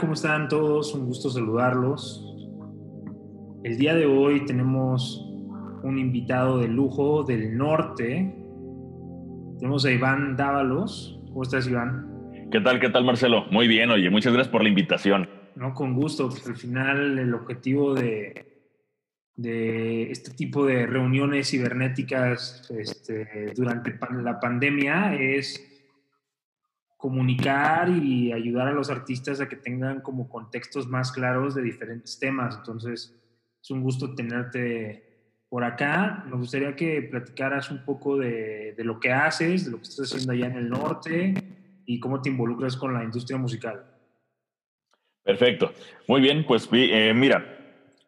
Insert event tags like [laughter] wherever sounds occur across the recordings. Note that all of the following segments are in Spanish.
¿Cómo están todos? Un gusto saludarlos. El día de hoy tenemos un invitado de lujo del norte. Tenemos a Iván Dávalos. ¿Cómo estás, Iván? ¿Qué tal, qué tal, Marcelo? Muy bien, oye, muchas gracias por la invitación. No, con gusto. Pues al final el objetivo de, de este tipo de reuniones cibernéticas este, durante la pandemia es comunicar y ayudar a los artistas a que tengan como contextos más claros de diferentes temas. Entonces, es un gusto tenerte por acá. Me gustaría que platicaras un poco de, de, lo que haces, de lo que estás haciendo allá en el norte y cómo te involucras con la industria musical. Perfecto. Muy bien, pues eh, mira,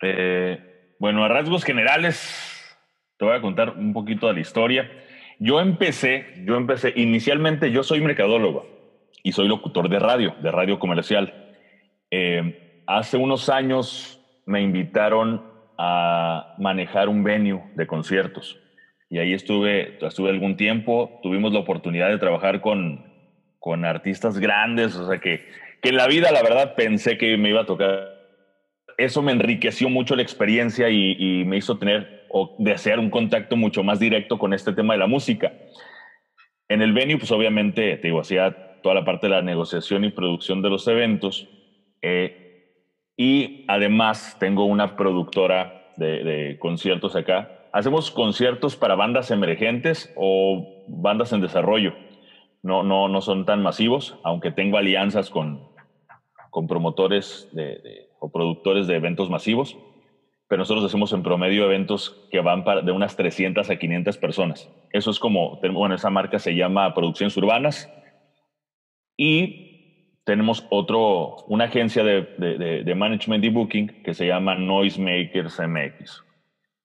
eh, bueno, a rasgos generales, te voy a contar un poquito de la historia. Yo empecé, yo empecé, inicialmente yo soy mercadólogo y soy locutor de radio, de radio comercial. Eh, hace unos años me invitaron a manejar un venue de conciertos y ahí estuve, estuve algún tiempo, tuvimos la oportunidad de trabajar con, con artistas grandes, o sea que, que en la vida la verdad pensé que me iba a tocar. Eso me enriqueció mucho la experiencia y, y me hizo tener o desear un contacto mucho más directo con este tema de la música. En el venue, pues obviamente, te digo, hacía toda la parte de la negociación y producción de los eventos. Eh, y además tengo una productora de, conciertos acá. Hacemos conciertos para bandas emergentes o bandas en desarrollo. No, no, no son tan masivos, aunque tengo alianzas con, con promotores de, o productores de eventos masivos. Pero nosotros hacemos en promedio eventos que van para, de unas 300 a 500 personas. Eso es como, bueno, esa marca se llama Producciones Urbanas y tenemos otro, una agencia de, de, management y booking que se llama Noisemakers MX.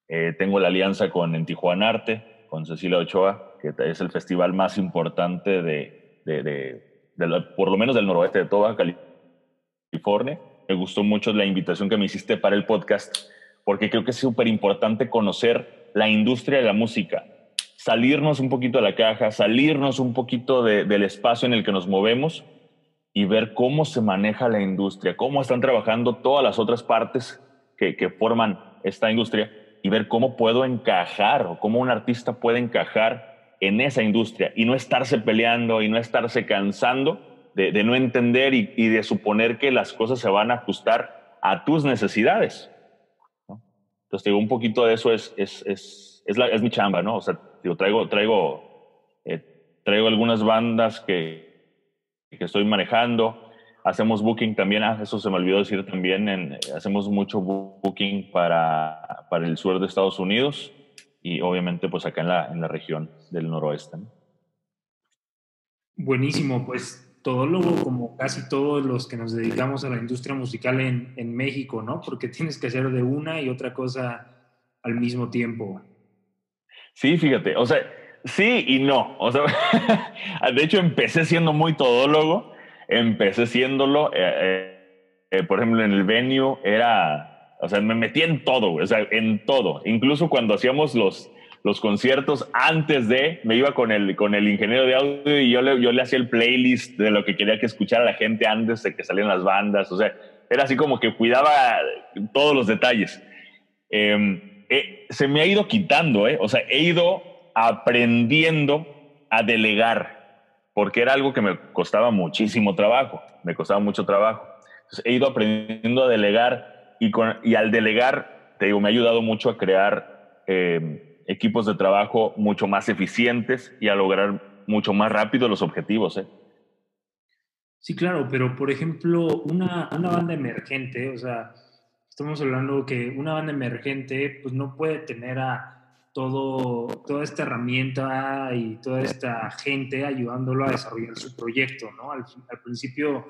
Eh, tengo la alianza con En Tijuana Arte, con Cecilia Ochoa, que es el festival más importante de, de por lo menos del noroeste de toda California. Me gustó mucho la invitación que me hiciste para el podcast, porque creo que es súper importante conocer la industria de la música salirnos un poquito de la caja, salirnos un poquito del espacio en el que nos movemos y ver cómo se maneja la industria, cómo están trabajando todas las otras partes que, que forman esta industria y ver cómo puedo encajar o cómo un artista puede encajar en esa industria y no estarse peleando y no estarse cansando de, de no entender y, y, de suponer que las cosas se van a ajustar a tus necesidades. ¿no? Entonces, digo, un poquito de eso es, es, es, es, la, es mi chamba, ¿no? O sea, Digo, traigo, traigo, eh, traigo algunas bandas que, que estoy manejando. Hacemos booking también, ah, eso se me olvidó decir también, hacemos mucho booking para, para el sur de Estados Unidos y obviamente pues acá en la, en la región del noroeste. ¿no? Buenísimo, pues todólogo como casi todos los que nos dedicamos a la industria musical en, en México, ¿no? Porque tienes que hacer de una y otra cosa al mismo tiempo. Sí, fíjate, o sea, sí y no. O sea, [laughs] de hecho, empecé siendo muy todólogo, empecé siéndolo, eh, eh, eh, por ejemplo, en el venue era, o sea, me metí en todo, o sea, en todo. Incluso cuando hacíamos los, los conciertos antes de, me iba con el, con el ingeniero de audio y yo le, yo le hacía el playlist de lo que quería que escuchara la gente antes de que salieran las bandas. O sea, era así como que cuidaba todos los detalles. Eh, eh, se me ha ido quitando, ¿eh? O sea, he ido aprendiendo a delegar, porque era algo que me costaba muchísimo trabajo, me costaba mucho trabajo. Entonces, he ido aprendiendo a delegar y, al delegar, te digo, me ha ayudado mucho a crear eh, equipos de trabajo mucho más eficientes y a lograr mucho más rápido los objetivos, ¿eh? Sí, claro, pero por ejemplo, una, una banda emergente, o sea, estamos hablando que una banda emergente pues no puede tener a todo, toda esta herramienta y toda esta gente ayudándolo a desarrollar su proyecto, ¿no? Al, principio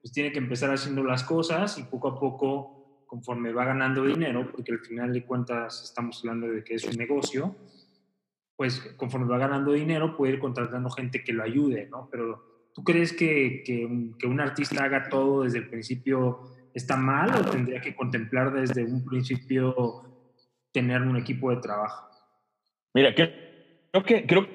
pues tiene que empezar haciendo las cosas y poco a poco, conforme va ganando dinero, porque al final de cuentas estamos hablando de que es un negocio, pues conforme va ganando dinero puede ir contratando gente que lo ayude, ¿no? Pero ¿tú crees que, que un artista haga todo desde el principio? Está mal o tendría que contemplar desde un principio tener un equipo de trabajo? Mira, creo que, creo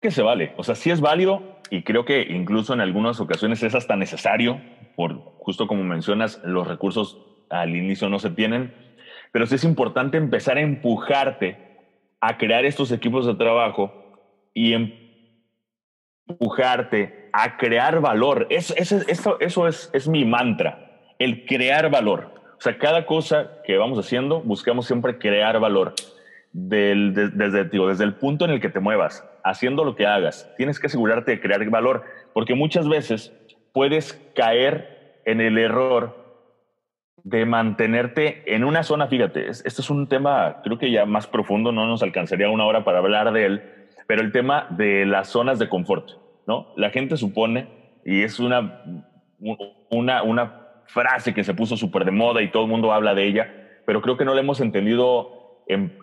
que se vale. O sea, sí es válido y creo que incluso en algunas ocasiones es hasta necesario, por justo como mencionas, los recursos al inicio no se tienen, pero sí es importante empezar a empujarte a crear estos equipos de trabajo y empujarte a crear valor. Eso, eso, eso, es, es mi mantra, el crear valor. O sea, cada cosa que vamos haciendo, buscamos siempre crear valor. Desde, desde el punto en el que te muevas, haciendo lo que hagas, tienes que asegurarte de crear valor, porque muchas veces puedes caer en el error de mantenerte en una zona, fíjate, este es un tema creo que ya más profundo, no nos alcanzaría una hora para hablar de él, pero el tema de las zonas de confort, ¿no? La gente supone, y es una, una, una frase que se puso súper de moda y todo el mundo habla de ella, pero creo que no la hemos entendido en,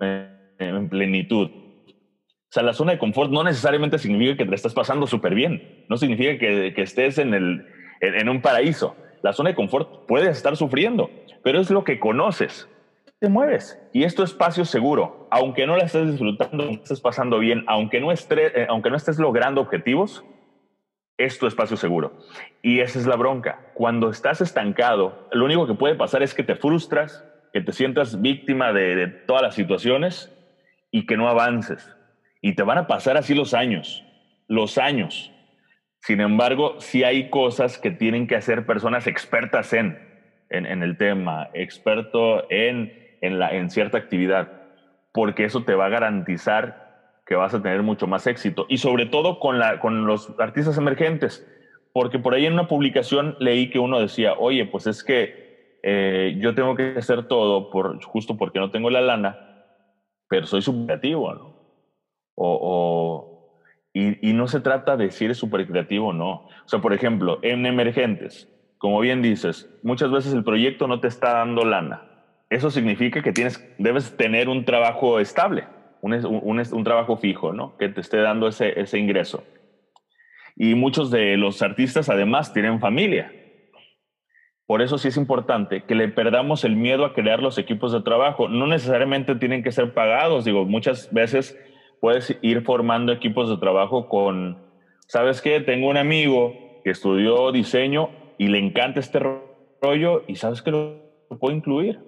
en, plenitud. O sea, la zona de confort no necesariamente significa que te estás pasando súper bien, no significa que, que estés en, el, en un paraíso la zona de confort puedes estar sufriendo, pero es lo que conoces. Te mueves y es espacio seguro. Aunque no la estés disfrutando, no estés pasando bien, aunque no, estés, eh, aunque no estés logrando objetivos, es tu espacio seguro. Y esa es la bronca. Cuando estás estancado, lo único que puede pasar es que te frustras, que te sientas víctima de, todas las situaciones y que no avances. Y te van a pasar así los años, los años. Sin embargo, sí hay cosas que tienen que hacer personas expertas en, en, el tema, experto en, en, la, en cierta actividad, porque eso te va a garantizar que vas a tener mucho más éxito. Y sobre todo con, la, con los artistas emergentes, porque por ahí en una publicación leí que uno decía, oye, pues es que eh, yo tengo que hacer todo por, justo porque no tengo la lana, pero soy subjetivo, ¿no? O, o, y, no se trata de si eres súper creativo o no. O sea, por ejemplo, en emergentes, como bien dices, muchas veces el proyecto no te está dando lana. Eso significa que tienes, debes tener un trabajo estable, un, un, trabajo fijo, ¿no? Que te esté dando ese, ese ingreso. Y muchos de los artistas además tienen familia. Por eso sí es importante que le perdamos el miedo a crear los equipos de trabajo. No necesariamente tienen que ser pagados. Digo, muchas veces puedes ir formando equipos de trabajo con, ¿sabes qué? Tengo un amigo que estudió diseño y le encanta este rollo y ¿sabes que lo, puedo incluir?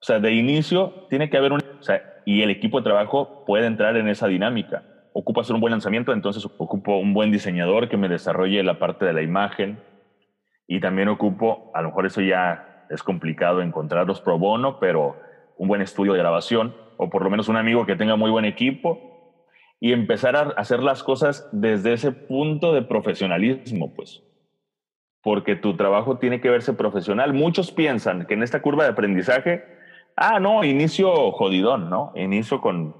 O sea, de inicio tiene que haber un... y el equipo de trabajo puede entrar en esa dinámica. Ocupa hacer un buen lanzamiento, entonces ocupo un buen diseñador que me desarrolle la parte de la imagen y también ocupo, a lo mejor eso ya es complicado encontrarlos pro bono, pero un buen estudio de grabación o por lo menos un amigo que tenga muy buen equipo y empezar a hacer las cosas desde ese punto de profesionalismo, pues. Porque tu trabajo tiene que verse profesional. Muchos piensan que en esta curva de aprendizaje, ah, no, inicio jodidón, ¿no? Inicio con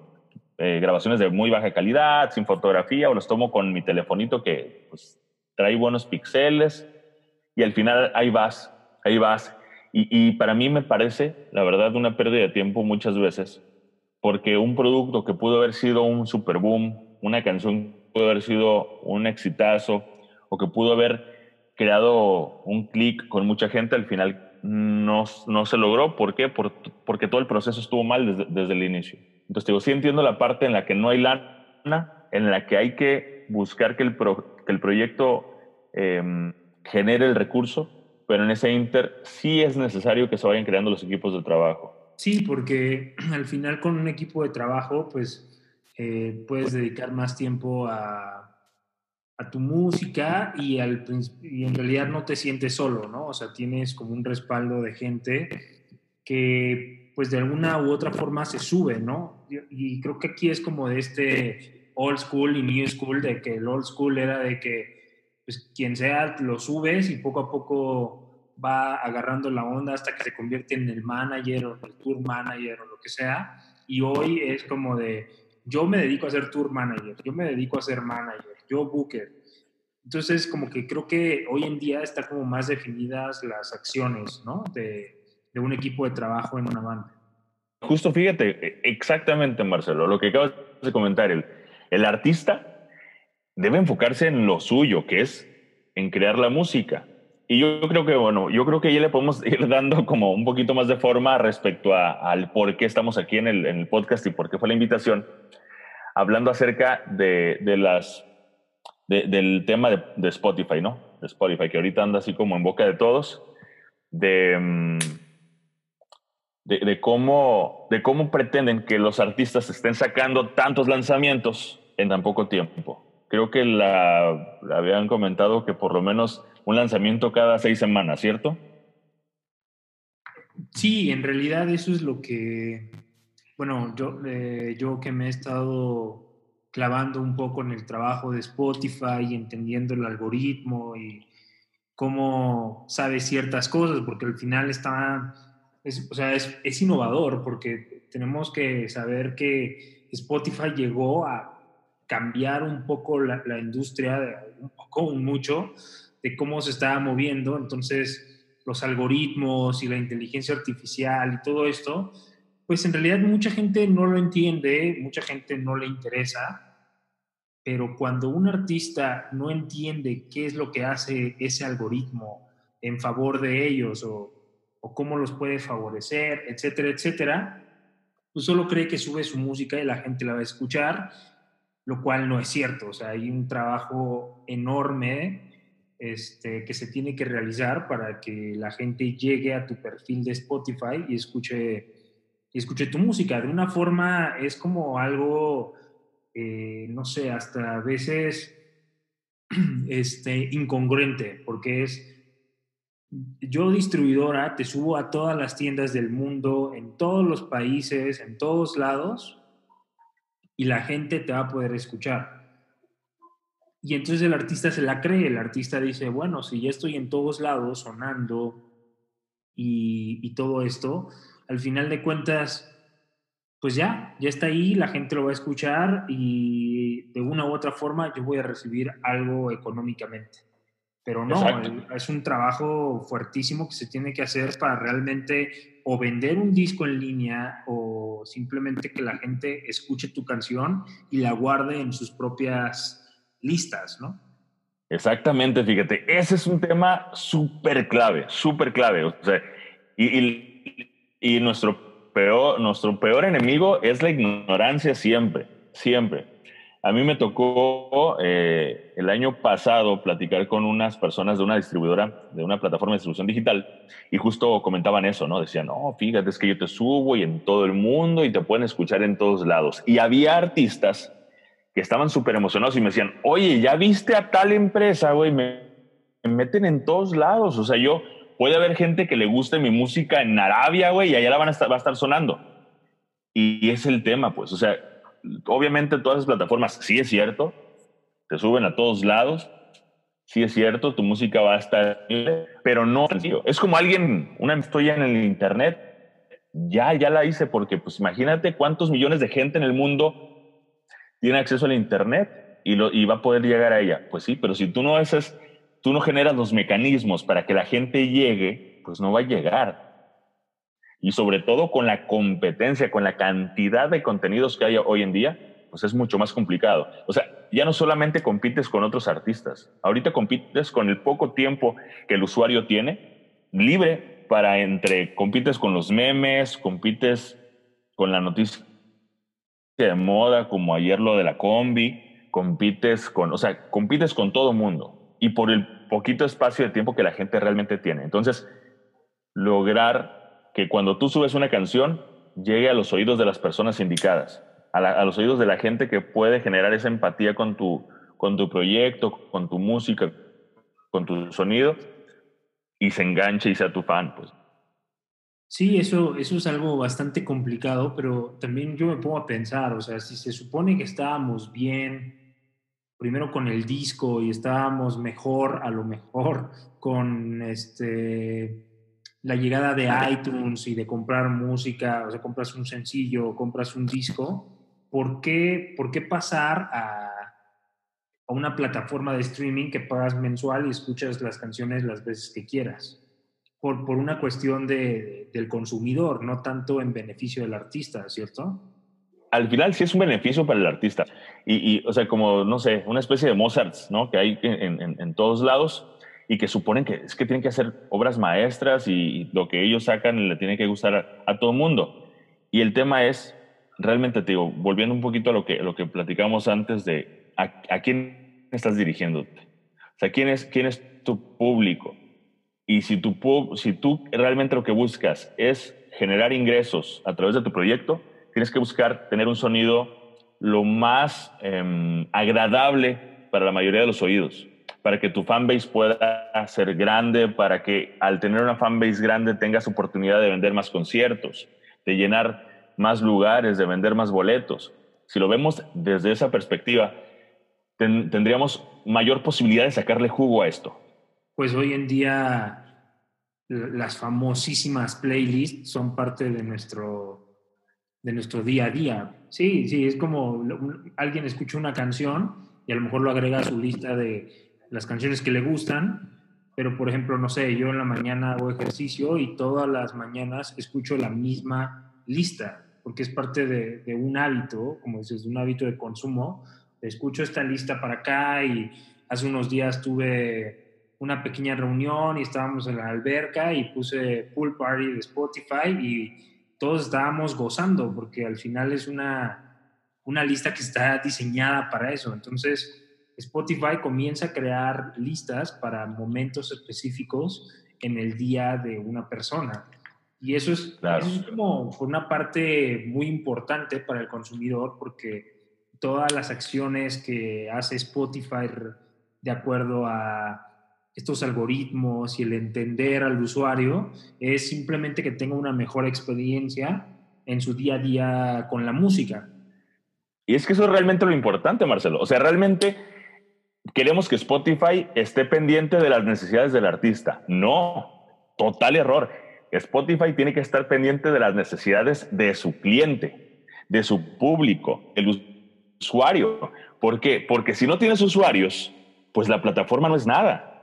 eh, grabaciones de muy baja calidad, sin fotografía, o los tomo con mi telefonito que pues, trae buenos píxeles, y al final ahí vas, ahí vas. Y, y, para mí me parece, la verdad, una pérdida de tiempo muchas veces, porque un producto que pudo haber sido un super boom, una canción que pudo haber sido un exitazo o que pudo haber creado un clic con mucha gente, al final no, no se logró. ¿Por qué? porque todo el proceso estuvo mal desde, desde, el inicio. Entonces, digo, sí entiendo la parte en la que no hay lana, en la que hay que buscar que el, que el proyecto eh, genere el recurso, pero en ese inter sí es necesario que se vayan creando los equipos de trabajo. Sí, porque [clears throat] al final con un equipo de trabajo, pues eh, puedes dedicar más tiempo a, tu música y, al, y en realidad no te sientes solo, ¿no? O sea, tienes como un respaldo de gente que pues de alguna u otra forma se sube, ¿no? Y, creo que aquí es como de este old school y new school, de que el old school era de que pues quien sea lo subes y poco a poco va agarrando la onda hasta que se convierte en el manager o el tour manager o lo que sea. Y hoy es como de, yo me dedico a ser tour manager, yo me dedico a ser manager, yo booker. Entonces, como que creo que hoy en día están como más definidas las acciones, ¿no? De, de un equipo de trabajo en una banda. Justo fíjate, e, exactamente, Marcelo, lo que acabas de comentar, el, el artista debe enfocarse en lo suyo, que es en crear la música y yo creo que, bueno, yo creo que ya le podemos ir dando como un poquito más de forma respecto a, al por qué estamos aquí en el, en el podcast y por qué fue la invitación. hablando acerca de, de las, del tema de, Spotify, ¿no? De Spotify, que ahorita anda así como en boca de todos, de, mm, de, de, cómo, de cómo pretenden que los artistas estén sacando tantos lanzamientos en tan poco tiempo. Creo que la, la habían comentado que por lo menos un lanzamiento cada seis semanas, ¿cierto? Sí, en realidad eso es lo que, bueno, yo, eh, yo que me he estado clavando un poco en el trabajo de Spotify y entendiendo el algoritmo y cómo sabe ciertas cosas, porque al final está, es, o sea, es, es innovador, porque tenemos que saber que Spotify llegó a cambiar un poco la, la industria, un poco, un mucho, de cómo se estaba moviendo. Entonces, los algoritmos y la inteligencia artificial y todo esto, pues en realidad mucha gente no lo entiende, mucha gente no le interesa, pero cuando un artista no entiende qué es lo que hace ese algoritmo en favor de ellos o, cómo los puede favorecer, etcétera, etcétera, pues solo cree que sube su música y la gente la va a escuchar, lo cual no es cierto. O sea, hay un trabajo enorme este, que se tiene que realizar para que la gente llegue a tu perfil de Spotify y escuche, y escuche tu música. De una forma es como algo, eh, no sé, hasta a veces [clears throat] este, incongruente, porque es, yo distribuidora te subo a todas las tiendas del mundo, en todos los países, en todos lados, y la gente te va a poder escuchar. Y entonces el artista se la cree, el artista dice, bueno, si ya estoy en todos lados sonando y, y, todo esto, al final de cuentas, pues ya, ya está ahí, la gente lo va a escuchar y de una u otra forma yo voy a recibir algo económicamente. Pero no, es un trabajo fuertísimo que se tiene que hacer para realmente o vender un disco en línea o simplemente que la gente escuche tu canción y la guarde en sus propias listas, ¿no? Exactamente, fíjate, ese es un tema súper clave, súper clave. O sea, y, y, y, nuestro, peor, nuestro peor enemigo es la ignorancia siempre, siempre. A mí me tocó eh, el año pasado platicar con unas personas de una distribuidora, de una plataforma de distribución digital, y justo comentaban eso, ¿no? Decían, no, fíjate, es que yo te subo y en todo el mundo y te pueden escuchar en todos lados. Y había artistas que estaban súper emocionados y me decían, oye, ¿ya viste a tal empresa, güey? Me, me, meten en todos lados. O sea, yo, puede haber gente que le guste mi música en Arabia, güey, y allá la van a estar, va a estar sonando. Y, es el tema, pues. O sea, obviamente todas esas plataformas, sí es cierto, te suben a todos lados, sí es cierto, tu música va a estar, pero no. Es como alguien, una estoy en el internet, ya, ya la hice, porque pues imagínate cuántos millones de gente en el mundo tiene acceso al Internet y, lo, y va a poder llegar a ella. Pues sí, pero si tú no haces, tú no generas los mecanismos para que la gente llegue, pues no va a llegar. Y sobre todo con la competencia, con la cantidad de contenidos que hay hoy en día, pues es mucho más complicado. O sea, ya no solamente compites con otros artistas, ahorita compites con el poco tiempo que el usuario tiene libre para entre, compites con los memes, compites con la noticia de moda, como ayer lo de la combi, compites con, o sea, compites con todo mundo y por el poquito espacio de tiempo que la gente realmente tiene. Entonces, lograr que cuando tú subes una canción llegue a los oídos de las personas indicadas, a, a los oídos de la gente que puede generar esa empatía con tu, con tu proyecto, con tu música, con tu sonido y se enganche y sea tu fan, pues. Sí, eso, eso es algo bastante complicado, pero también yo me pongo a pensar, o sea, si se supone que estábamos bien, primero con el disco y estábamos mejor, a lo mejor, con este, la llegada de iTunes y de comprar música, o sea, compras un sencillo, compras un disco, ¿por qué, por qué pasar a, a una plataforma de streaming que pagas mensual y escuchas las canciones las veces que quieras? por, por una cuestión de, del consumidor, no tanto en beneficio del artista, ¿cierto? Al final sí es un beneficio para el artista. Y, y o sea, como, no sé, una especie de Mozart, ¿no? Que hay en, en, en, todos lados y que suponen que es que tienen que hacer obras maestras y, lo que ellos sacan le tiene que gustar a, a todo el mundo. Y el tema es, realmente te digo, volviendo un poquito a lo que, lo que platicamos antes de a, quién estás dirigiéndote. O sea, ¿quién es, quién es tu público? Y si, tu, si tú realmente lo que buscas es generar ingresos a través de tu proyecto, tienes que buscar tener un sonido lo más em, agradable para la mayoría de los oídos, para que tu fanbase pueda ser grande, para que al tener una fanbase grande tengas oportunidad de vender más conciertos, de llenar más lugares, de vender más boletos. Si lo vemos desde esa perspectiva, tendríamos mayor posibilidad de sacarle jugo a esto. Pues hoy en día las famosísimas playlists son parte de nuestro, de nuestro día a día. Sí, sí, es como alguien escucha una canción y a lo mejor lo agrega a su lista de las canciones que le gustan, pero por ejemplo, no sé, yo en la mañana hago ejercicio y todas las mañanas escucho la misma lista, porque es parte de, de un hábito, como dices, de un hábito de consumo. Escucho esta lista para acá y hace unos días tuve una pequeña reunión y estábamos en la alberca y puse Pool Party de Spotify y todos estábamos gozando porque al final es una, una lista que está diseñada para eso. Entonces, Spotify comienza a crear listas para momentos específicos en el día de una persona. Y eso es, eso es como una parte muy importante para el consumidor porque todas las acciones que hace Spotify de acuerdo a estos algoritmos y el entender al usuario es simplemente que tenga una mejor experiencia en su día a día con la música. Y es que eso es realmente lo importante, Marcelo. O sea, realmente queremos que Spotify esté pendiente de las necesidades del artista. No, total error. Spotify tiene que estar pendiente de las necesidades de su cliente, de su público, el usuario. ¿Por qué? Porque si no tienes usuarios, pues la plataforma no es nada.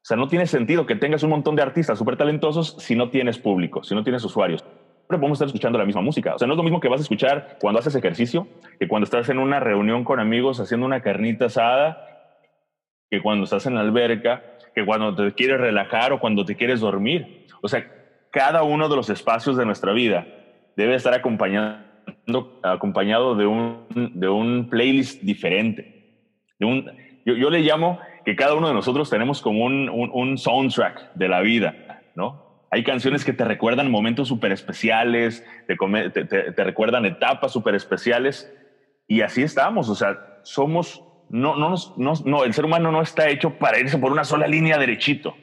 O sea, no tiene sentido que tengas un montón de artistas súper talentosos si no tienes público, si no tienes usuarios. Siempre podemos estar escuchando la misma música. O sea, no es lo mismo que vas a escuchar cuando haces ejercicio, que cuando estás en una reunión con amigos haciendo una carnita asada, que cuando estás en la alberca, que cuando te quieres relajar o cuando te quieres dormir. O sea, cada uno de los espacios de nuestra vida debe estar acompañado, acompañado de, un, de un playlist diferente. De un, yo, yo le llamo que cada uno de nosotros tenemos como un, un, soundtrack de la vida, ¿no? Hay canciones que te recuerdan momentos súper especiales, te, te, recuerdan etapas súper especiales, y así estamos, o sea, somos, no, no, no, no, el ser humano no está hecho para irse por una sola línea derechito.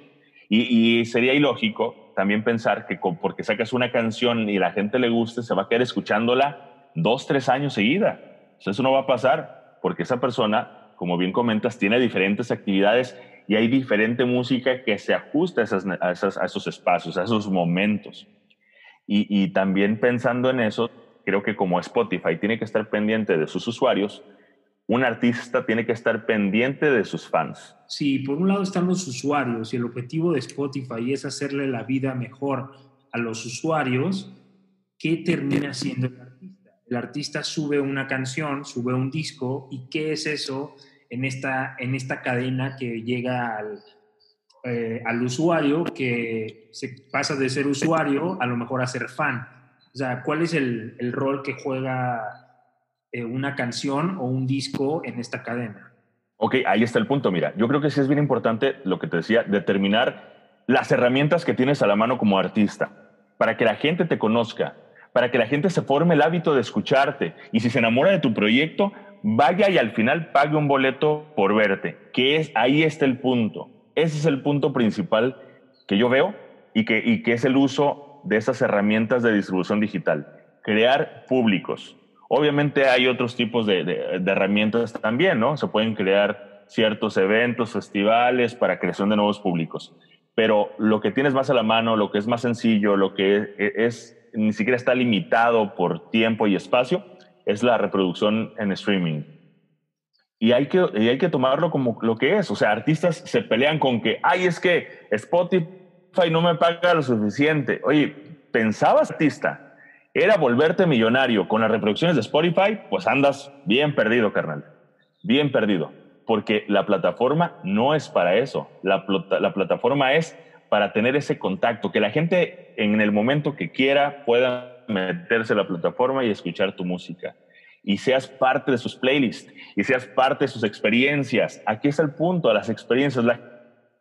Y, y sería ilógico también pensar que porque sacas una canción y la gente le guste, se va a quedar escuchándola dos, tres años seguida. O sea, eso no va a pasar porque esa persona como bien comentas, tiene diferentes actividades y hay diferente música que se ajusta a, esos espacios, a esos momentos. Y, también pensando en eso, creo que como Spotify tiene que estar pendiente de sus usuarios, un artista tiene que estar pendiente de sus fans. Sí, por un lado están los usuarios y el objetivo de Spotify es hacerle la vida mejor a los usuarios. ¿Qué termina siendo el? El artista sube una canción, sube un disco y ¿qué es eso? en esta, en esta cadena que llega al, eh, al usuario, que se pasa de ser usuario a lo mejor a ser fan. O sea, ¿cuál es el, el rol que juega eh, una canción o un disco en esta cadena? Ok, ahí está el punto. Mira, yo creo que sí es bien importante lo que te decía, determinar las herramientas que tienes a la mano como artista para que la gente te conozca, para que la gente se forme el hábito de escucharte y si se enamora de tu proyecto, vaya y al final pague un boleto por verte, que es, ahí está el punto. Ese es el punto principal que yo veo y que, y que es el uso de esas herramientas de distribución digital. Crear públicos. Obviamente hay otros tipos de, de, de herramientas también, ¿no? Se pueden crear ciertos eventos, festivales para creación de nuevos públicos. Pero lo que tienes más a la mano, lo que es más sencillo, lo que es ni siquiera está limitado por tiempo y espacio, es la reproducción en streaming. Y hay, que, hay que tomarlo como lo que es. O sea, artistas se pelean con que, ay, es que Spotify no me paga lo suficiente. Oye, ¿pensabas, artista, era volverte millonario con las reproducciones de Spotify? Pues andas bien perdido, carnal. Bien perdido. Porque la plataforma no es para eso. La, la plataforma es para tener ese contacto, que la gente en el momento que quiera pueda meterse a la plataforma y escuchar tu música. Y seas parte de sus playlists y seas parte de sus experiencias. Aquí está el punto, las experiencias. La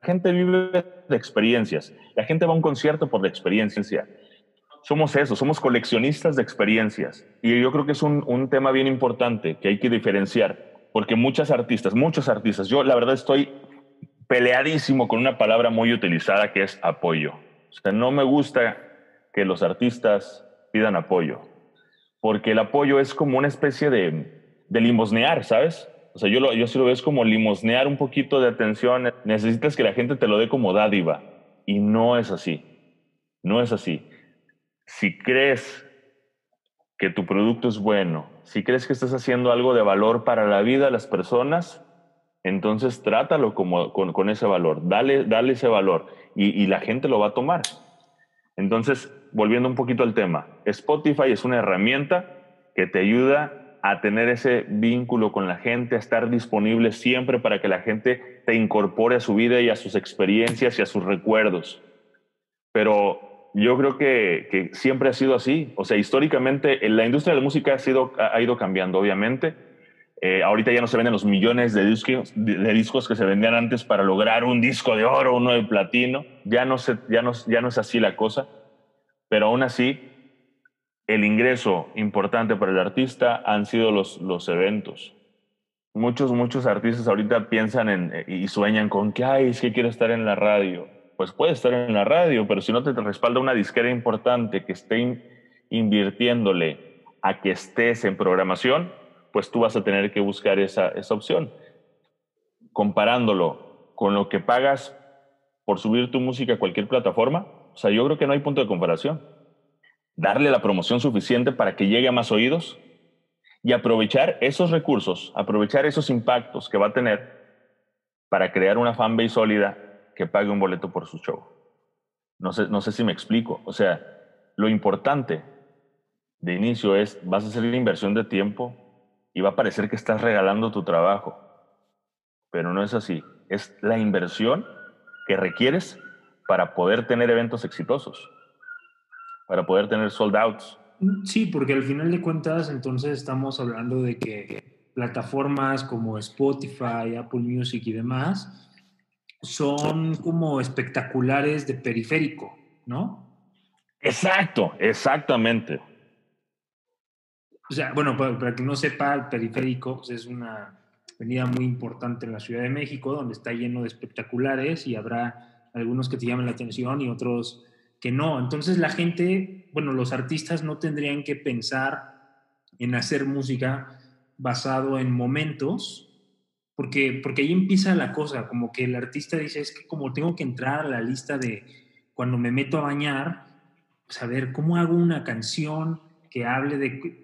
gente vive de experiencias. La gente va a un concierto por la experiencia. Somos eso, somos coleccionistas de experiencias. Y yo creo que es un tema bien importante que hay que diferenciar. Porque muchas artistas, muchos artistas, yo la verdad estoy peleadísimo con una palabra muy utilizada que es apoyo. O sea, no me gusta que los artistas pidan apoyo, porque el apoyo es como una especie de, de limosnear, ¿sabes? O sea, yo, lo, yo sí lo veo es como limosnear un poquito de atención. Necesitas que la gente te lo dé como dádiva. Y no es así. No es así. Si crees que tu producto es bueno, si crees que estás haciendo algo de valor para la vida de las personas, entonces trátalo como, con, ese valor, dale, dale ese valor y, y, la gente lo va a tomar. Entonces, volviendo un poquito al tema, Spotify es una herramienta que te ayuda a tener ese vínculo con la gente, a estar disponible siempre para que la gente te incorpore a su vida y a sus experiencias y a sus recuerdos. Pero yo creo que, que siempre ha sido así. O sea, históricamente la industria de la música ha, sido, ha ido cambiando, obviamente eh, ahorita ya no se venden los millones de discos, de, discos que se vendían antes para lograr un disco de oro, uno de platino. Ya no, se, ya, no, ya no es así la cosa. Pero aún así, el ingreso importante para el artista han sido los, los eventos. Muchos, muchos artistas ahorita piensan en, eh, y sueñan con que, ay, es que quiero estar en la radio. Pues puede estar en la radio, pero si no te respalda una disquera importante que esté invirtiéndole a que estés en programación, pues tú vas a tener que buscar esa, esa opción. Comparándolo con lo que pagas por subir tu música a cualquier plataforma, o sea, yo creo que no hay punto de comparación. Darle la promoción suficiente para que llegue a más oídos y aprovechar esos recursos, aprovechar esos impactos que va a tener para crear una fanbase sólida que pague un boleto por su show. No sé, no sé si me explico. O sea, lo importante de inicio es, vas a hacer la inversión de tiempo, y va a parecer que estás regalando tu trabajo. Pero no es así. Es la inversión que requieres para poder tener eventos exitosos, para poder tener sold outs. Sí, porque al final de cuentas entonces estamos hablando de que plataformas como Spotify, Apple Music y demás son como espectaculares de periférico, ¿no? Exacto, exactamente. O sea, bueno, para, que no sepa, el periférico es una avenida muy importante en la Ciudad de México, donde está lleno de espectaculares y habrá algunos que te llamen la atención y otros que no. Entonces la gente, bueno, los artistas no tendrían que pensar en hacer música basado en momentos, porque, porque ahí empieza la cosa, como que el artista dice, es que como tengo que entrar a la lista de cuando me meto a bañar, pues ¿cómo hago una canción que hable de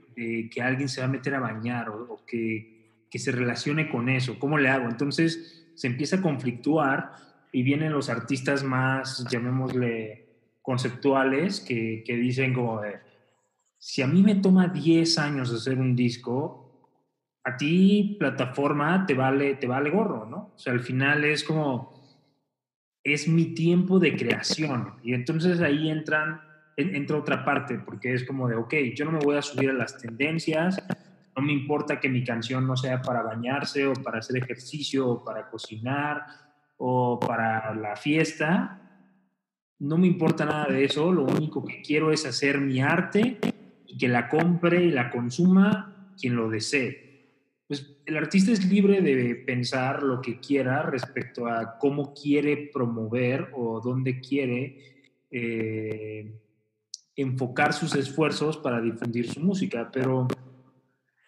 que alguien se va a meter a bañar o, que, que, se relacione con eso, ¿cómo le hago? Entonces se empieza a conflictuar y vienen los artistas más, llamémosle, conceptuales, que, que dicen como, si a mí me toma 10 años hacer un disco, a ti plataforma te vale, te vale gorro, ¿no? O sea, al final es como, es mi tiempo de creación. Y entonces ahí entran entra otra parte, porque es como de, ok, yo no me voy a subir a las tendencias, no me importa que mi canción no sea para bañarse o para hacer ejercicio o para cocinar o para la fiesta, no me importa nada de eso, lo único que quiero es hacer mi arte y que la compre y la consuma quien lo desee. Pues el artista es libre de pensar lo que quiera respecto a cómo quiere promover o dónde quiere eh, enfocar sus esfuerzos para difundir su música, pero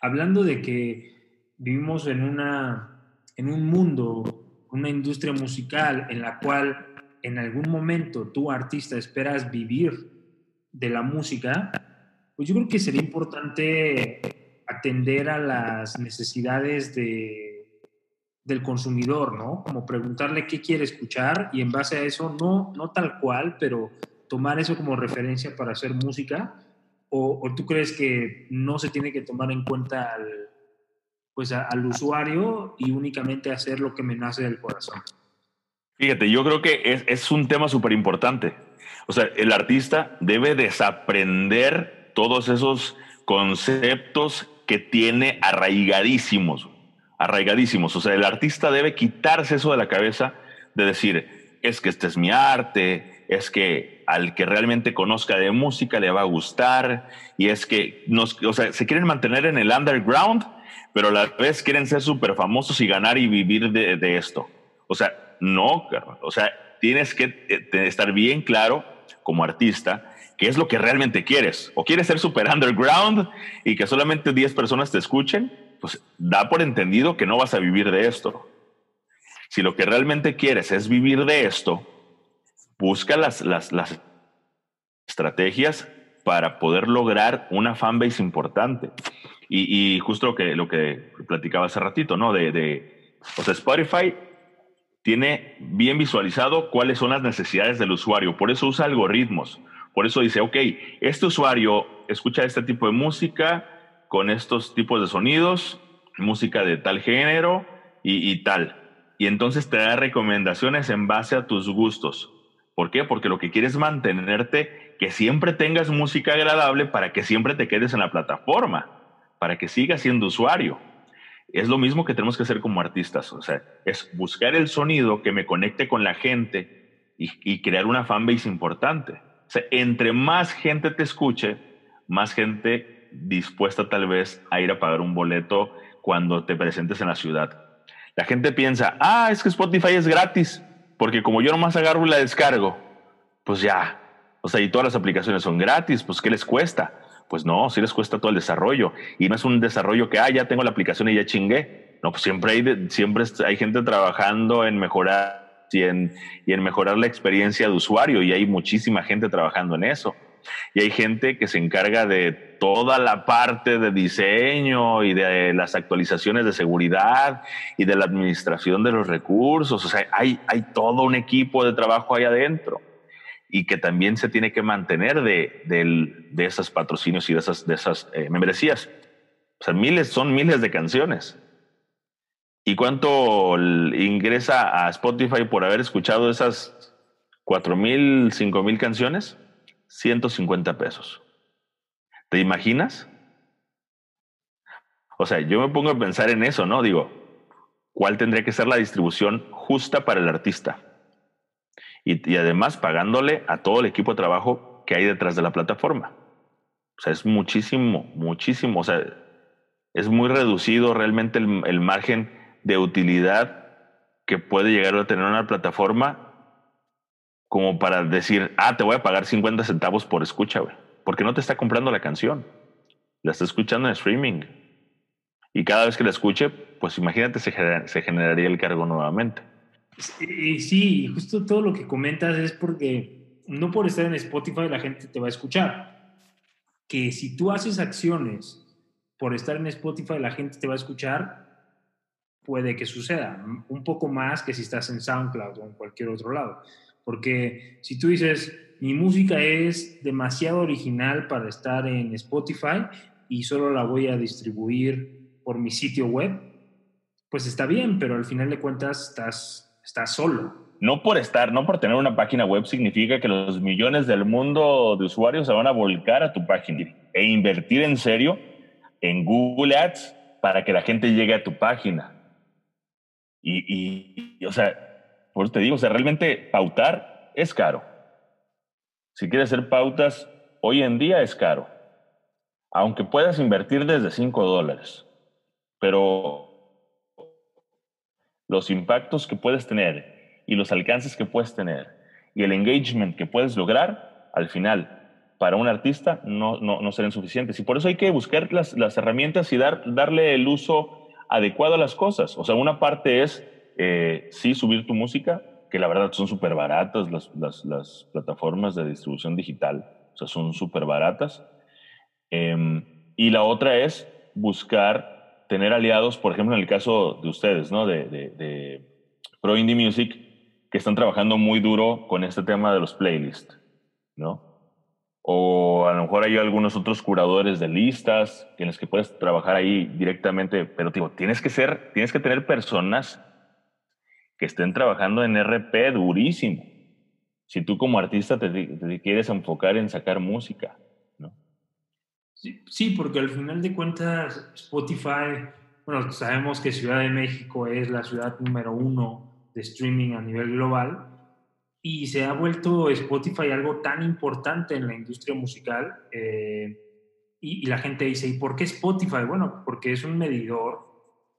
hablando de que vivimos en, una, en un mundo, una industria musical en la cual en algún momento tú artista esperas vivir de la música, pues yo creo que sería importante atender a las necesidades de, del consumidor, ¿no? Como preguntarle qué quiere escuchar y en base a eso, no, no tal cual, pero tomar eso como referencia para hacer música? ¿O, tú crees que no se tiene que tomar en cuenta al, pues al usuario y únicamente hacer lo que me nace del corazón? Fíjate, yo creo que es, es un tema súper importante. O sea, el artista debe desaprender todos esos conceptos que tiene arraigadísimos, arraigadísimos. O sea, el artista debe quitarse eso de la cabeza de decir, es que este es mi arte, es que al que realmente conozca de música le va a gustar, y es que nos, o sea, se quieren mantener en el underground, pero a la vez quieren ser súper famosos y ganar y vivir de, de esto. O sea, no, o sea, tienes que eh, estar bien claro como artista qué es lo que realmente quieres. O quieres ser super underground y que solamente 10 personas te escuchen, pues da por entendido que no vas a vivir de esto. Si lo que realmente quieres es vivir de esto, busca las, las, las estrategias para poder lograr una fanbase importante. Y, y, justo lo que, lo que platicaba hace ratito, ¿no? De, de, o sea, Spotify tiene bien visualizado cuáles son las necesidades del usuario, por eso usa algoritmos, por eso dice, ok, este usuario escucha este tipo de música con estos tipos de sonidos, música de tal género y, tal. Y entonces te da recomendaciones en base a tus gustos. ¿Por qué? Porque lo que quieres es mantenerte, que siempre tengas música agradable para que siempre te quedes en la plataforma, para que sigas siendo usuario. Es lo mismo que tenemos que hacer como artistas, o sea, es buscar el sonido que me conecte con la gente y, crear una fanbase importante entre más gente te escuche, más gente dispuesta tal vez a ir a pagar un boleto cuando te presentes en la ciudad. La gente piensa, ah, es que Spotify es gratis, porque como yo nomás agarro y la descargo, pues ya. O sea, y todas las aplicaciones son gratis, pues ¿qué les cuesta? Pues no, sí les cuesta todo el desarrollo. Y no es un desarrollo que, ah, ya tengo la aplicación y ya chingué. No, pues siempre hay, siempre hay gente trabajando en mejorar y en, y en mejorar la experiencia de usuario y hay muchísima gente trabajando en eso. Y hay gente que se encarga de toda la parte de diseño y de las actualizaciones de seguridad y de la administración de los recursos. O sea, hay, hay todo un equipo de trabajo ahí adentro y que también se tiene que mantener de, de, de esos patrocinios y de esas, de esas eh, membresías. O sea, miles, son miles de canciones. ¿Y cuánto ingresa a Spotify por haber escuchado esas cuatro mil, cinco mil canciones? 150 pesos. ¿Te imaginas? O sea, yo me pongo a pensar en eso, ¿no? Digo, ¿cuál tendría que ser la distribución justa para el artista? Y, además pagándole a todo el equipo de trabajo que hay detrás de la plataforma. O sea, es muchísimo, muchísimo. O sea, es muy reducido realmente el margen de utilidad que puede llegar a tener una plataforma como para decir, ah, te voy a pagar 50 centavos por escucha, güey. Porque no te está comprando la canción. La está escuchando en streaming. Y cada vez que la escuche, pues imagínate, se, se generaría el cargo nuevamente. Sí, justo todo lo que comentas es porque no por estar en Spotify la gente te va a escuchar. Que si tú haces acciones por estar en Spotify la gente te va a escuchar, puede que suceda, un poco más que si estás en SoundCloud o en cualquier otro lado. Porque si tú dices, mi música es demasiado original para estar en Spotify y solo la voy a distribuir por mi sitio web, pues está bien, pero al final de cuentas estás, estás solo. No por estar, no por tener una página web significa que los millones del mundo de usuarios se van a volcar a tu página e invertir en serio en Google Ads para que la gente llegue a tu página y, y, o sea, por eso te digo, o sea, realmente pautar es caro. Si quieres hacer pautas, hoy en día es caro. Aunque puedas invertir desde 5 dólares. Pero los impactos que puedes tener y los alcances que puedes tener y el engagement que puedes lograr, al final, para un artista no, no, no serán suficientes. Y por eso hay que buscar las, las herramientas y dar, darle el uso adecuado a las cosas. O sea, una parte es, eh, sí, subir tu música, que la verdad son súper baratas las, las, las, plataformas de distribución digital, o sea, son súper baratas. Em, y la otra es buscar tener aliados, por ejemplo, en el caso de ustedes, ¿no? De, de, de Pro Indie Music, que están trabajando muy duro con este tema de los playlists, ¿no? o a lo mejor hay algunos otros curadores de listas en los que puedes trabajar ahí directamente, pero digo, tienes que ser, tienes que tener personas que estén trabajando en RP durísimo. Si tú como artista te, quieres enfocar en sacar música, ¿no? Sí, porque al final de cuentas Spotify, bueno, sabemos que Ciudad de México es la ciudad número uno de streaming a nivel global y se ha vuelto Spotify algo tan importante en la industria musical. Eh, y, la gente dice, ¿y por qué Spotify? Bueno, porque es un medidor,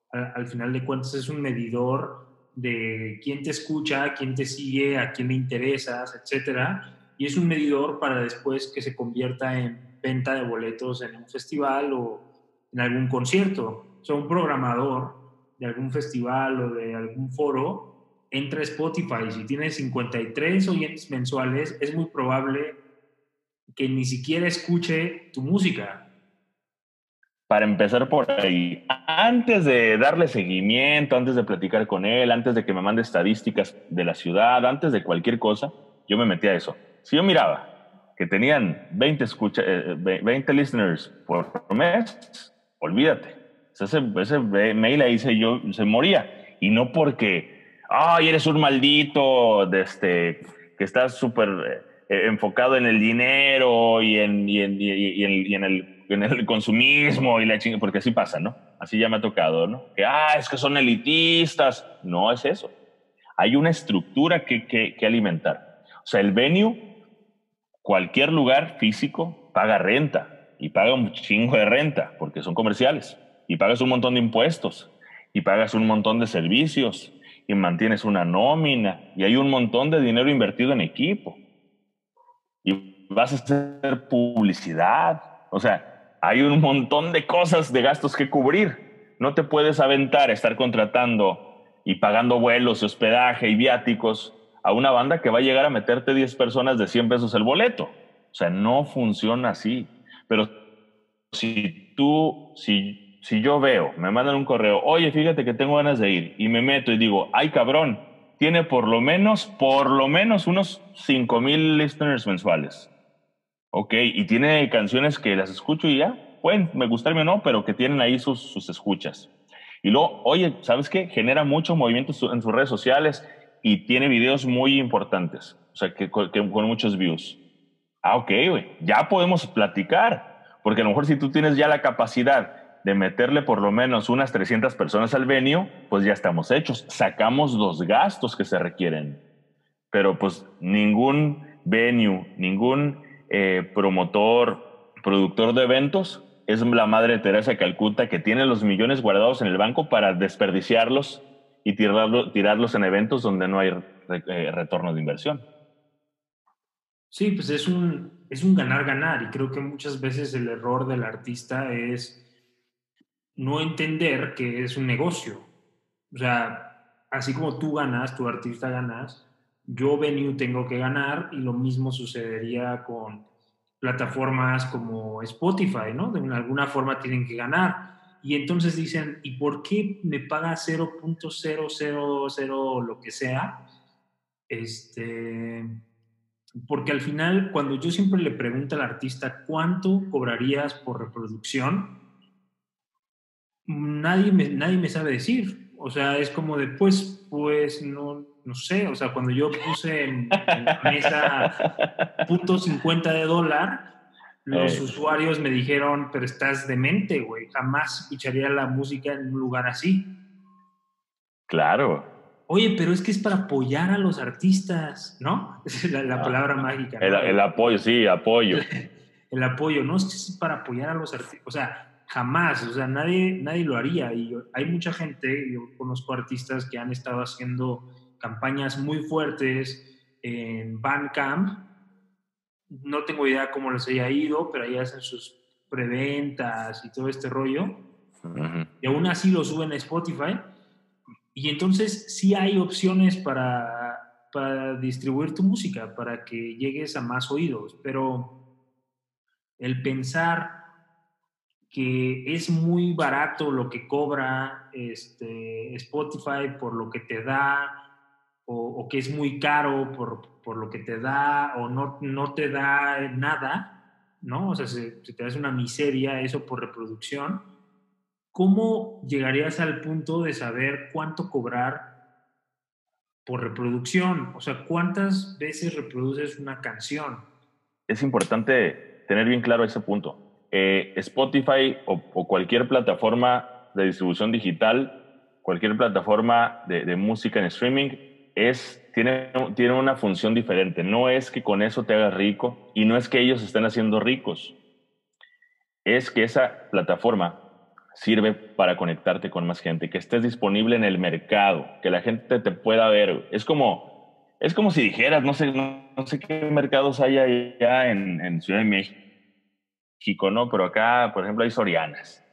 al, final de cuentas es un medidor de quién te escucha, quién te sigue, a quién le interesas, etcétera. Y es un medidor para después que se convierta en venta de boletos en un festival o en algún concierto. O sea, un programador de algún festival o de algún foro entra a Spotify. Si tiene 53 oyentes mensuales, es muy probable que ni siquiera escuche tu música. Para empezar por ahí, antes de darle seguimiento, antes de platicar con él, antes de que me mande estadísticas de la ciudad, antes de cualquier cosa, yo me metí a eso. Si yo miraba que tenían 20, escucha, 20 eh, listeners por mes, olvídate. Ese, ese mail ahí se, yo, se moría. Y no porque, ay, eres un maldito, este, que estás súper eh, enfocado en el dinero y en, y en, y en, el, consumismo y la chinga, porque así pasa, ¿no? Así ya me ha tocado, ¿no? Que, ah, es que son elitistas. No es eso. Hay una estructura que, que, que alimentar. O sea, el venue cualquier lugar físico paga renta y paga un chingo de renta porque son comerciales y pagas un montón de impuestos y pagas un montón de servicios y mantienes una nómina y hay un montón de dinero invertido en equipo y vas a hacer publicidad. O sea, hay un montón de cosas de gastos que cubrir. No te puedes aventar a estar contratando y pagando vuelos, hospedaje y viáticos a una banda que va a llegar a meterte 10 personas de 100 pesos el boleto. O sea, no funciona así. Pero si tú, si, si yo veo, me mandan un correo, oye, fíjate que tengo ganas de ir, y me meto y digo, ay cabrón, tiene por lo menos, por lo menos unos 5 mil listeners mensuales. Ok, y tiene canciones que las escucho y ya, pueden me gustarme o no, pero que tienen ahí sus, sus escuchas. Y luego, oye, ¿sabes qué? Genera mucho movimiento en sus redes sociales y tiene videos muy importantes, o sea, que, con muchos views. Ah, ok, güey, ya podemos platicar, porque a lo mejor si tú tienes ya la capacidad de meterle por lo menos unas 300 personas al venue, pues ya estamos hechos, sacamos los gastos que se requieren. Pero pues ningún venue, ningún eh, promotor, productor de eventos es la madre Teresa Calcuta que tiene los millones guardados en el banco para desperdiciarlos y tirarlo, tirarlos en eventos donde no hay eh, retorno de inversión. Sí, pues es un, es un ganar-ganar y creo que muchas veces el error del artista es no entender que es un negocio. O sea, así como tú ganas, tu artista ganas, yo venue tengo que ganar y lo mismo sucedería con plataformas como Spotify, ¿no? De alguna forma tienen que ganar y entonces dicen, ¿y por qué me paga 0.000 lo que sea? Este, porque al final, cuando yo siempre le pregunto al artista, ¿cuánto cobrarías por reproducción? Nadie me, nadie me sabe decir. O sea, es como de, pues, pues, no, no sé. O sea, cuando yo puse en, en la mesa punto .50 de dólar, los eh. usuarios me dijeron, pero estás demente, güey, jamás escucharía la música en un lugar así. Claro. Oye, pero es que es para apoyar a los artistas, ¿no? [laughs] Es la, ah, palabra mágica. El, apoyo, sí, apoyo. [laughs] el apoyo, ¿no? Es que es para apoyar a los artistas. O sea, jamás, o sea, nadie, nadie lo haría. Y hay mucha gente, yo conozco artistas que han estado haciendo campañas muy fuertes en Bandcamp no tengo idea cómo les haya ido, pero ahí hacen sus preventas y todo este rollo. Y aún así lo suben a Spotify. Y entonces sí hay opciones para, para distribuir tu música, para que llegues a más oídos. Pero el pensar que es muy barato lo que cobra este, Spotify por lo que te da, o, que es muy caro por, por, lo que te da o no, no te da nada, ¿no? O sea, si, te das una miseria eso por reproducción, ¿cómo llegarías al punto de saber cuánto cobrar por reproducción? O sea, ¿cuántas veces reproduces una canción? Es importante tener bien claro ese punto. eh, Spotify o, cualquier plataforma de distribución digital, cualquier plataforma de, música en streaming, es, tiene, tiene una función diferente. No es que con eso te hagas rico y no es que ellos estén haciendo ricos. Es que esa plataforma sirve para conectarte con más gente, que estés disponible en el mercado, que la gente te pueda ver. Es como, es como si dijeras, no sé, no, sé qué mercados hay allá en, en Ciudad de México ¿no? Pero acá, por ejemplo, hay Sorianas.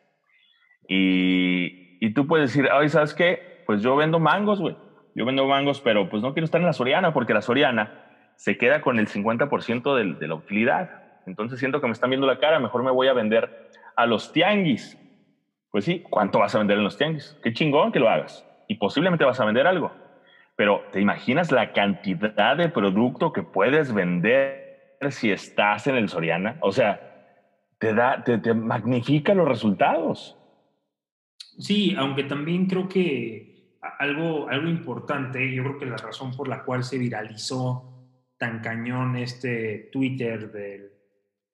Y, y tú puedes decir, ay, ¿sabes qué? Pues yo vendo mangos, güey. Yo vendo mangos, pero pues no quiero estar en la Soriana porque la Soriana se queda con el 50% de, de la utilidad. Entonces siento que me están viendo la cara, mejor me voy a vender a los tianguis. Pues sí, ¿cuánto vas a vender en los tianguis? Qué chingón que lo hagas. Y posiblemente vas a vender algo. Pero ¿te imaginas la cantidad de producto que puedes vender si estás en el Soriana? O sea, te da, te, magnifica los resultados. Sí, aunque también creo que algo, algo importante, yo creo que la razón por la cual se viralizó tan cañón este Twitter del,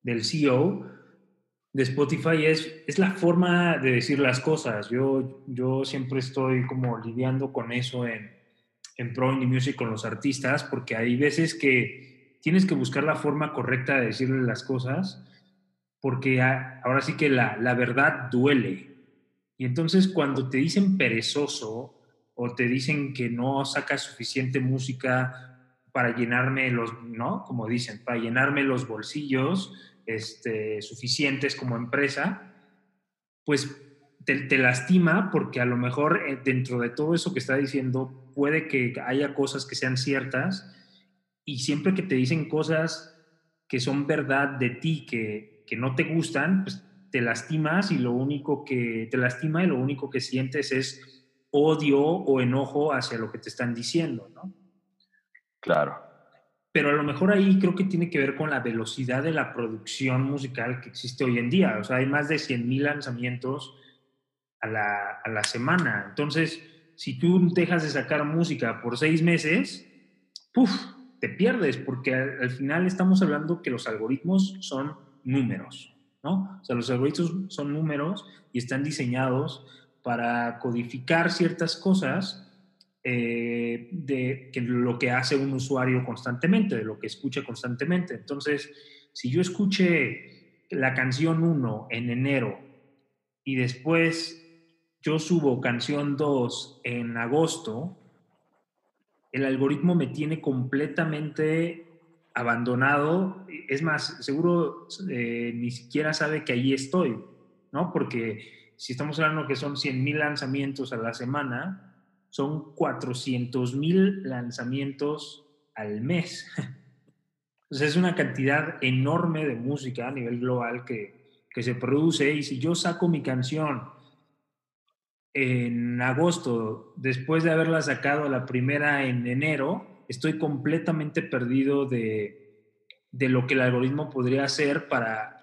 del CEO de Spotify es, es la forma de decir las cosas. Yo, yo siempre estoy como lidiando con eso en, en Pro Indie Music con los artistas, porque hay veces que tienes que buscar la forma correcta de decirle las cosas porque ahora sí que la, la verdad duele. Y entonces cuando te dicen perezoso o te dicen que no sacas suficiente música para llenarme los, ¿no? Como dicen, para llenarme los bolsillos este, suficientes como empresa, pues te, te, lastima porque a lo mejor eh, dentro de todo eso que está diciendo puede que haya cosas que sean ciertas y siempre que te dicen cosas que son verdad de ti, que, que no te gustan, pues te lastimas y lo único que te lastima y lo único que sientes es odio o enojo hacia lo que te están diciendo, ¿no? Claro. Pero a lo mejor ahí creo que tiene que ver con la velocidad de la producción musical que existe hoy en día. O sea, hay más de 100.000 lanzamientos a la, a la semana. Entonces, si tú dejas de sacar música por seis meses, ¡puf! te pierdes, porque al final estamos hablando que los algoritmos son números, ¿no? O sea, los algoritmos son números y están diseñados para codificar ciertas cosas eh, de lo que hace un usuario constantemente, de lo que escucha constantemente. Entonces, si yo escuché la canción 1 en enero y después yo subo canción 2 en agosto, el algoritmo me tiene completamente abandonado, es más, seguro eh, ni siquiera sabe que ahí estoy, ¿no? Porque si estamos hablando que son 100 mil lanzamientos a la semana, son 400 mil lanzamientos al mes. [laughs] Entonces es una cantidad enorme de música a nivel global que, que se produce y si yo saco mi canción en agosto, después de haberla sacado la primera en enero, estoy completamente perdido de, de lo que el algoritmo podría hacer para,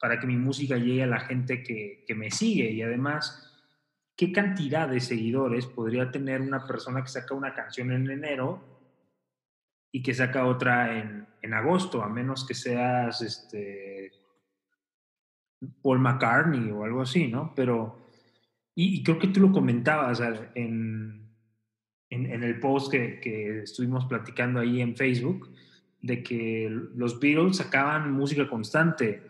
para que mi música llegue a la gente que, que me sigue. Y además, ¿qué cantidad de seguidores podría tener una persona que saca una canción en enero y que saca otra en, en agosto? A menos que seas este, Paul McCartney o algo así, ¿no? Pero, y, creo que tú lo comentabas en en, el post que, estuvimos platicando ahí en Facebook, de que los Beatles sacaban música constante.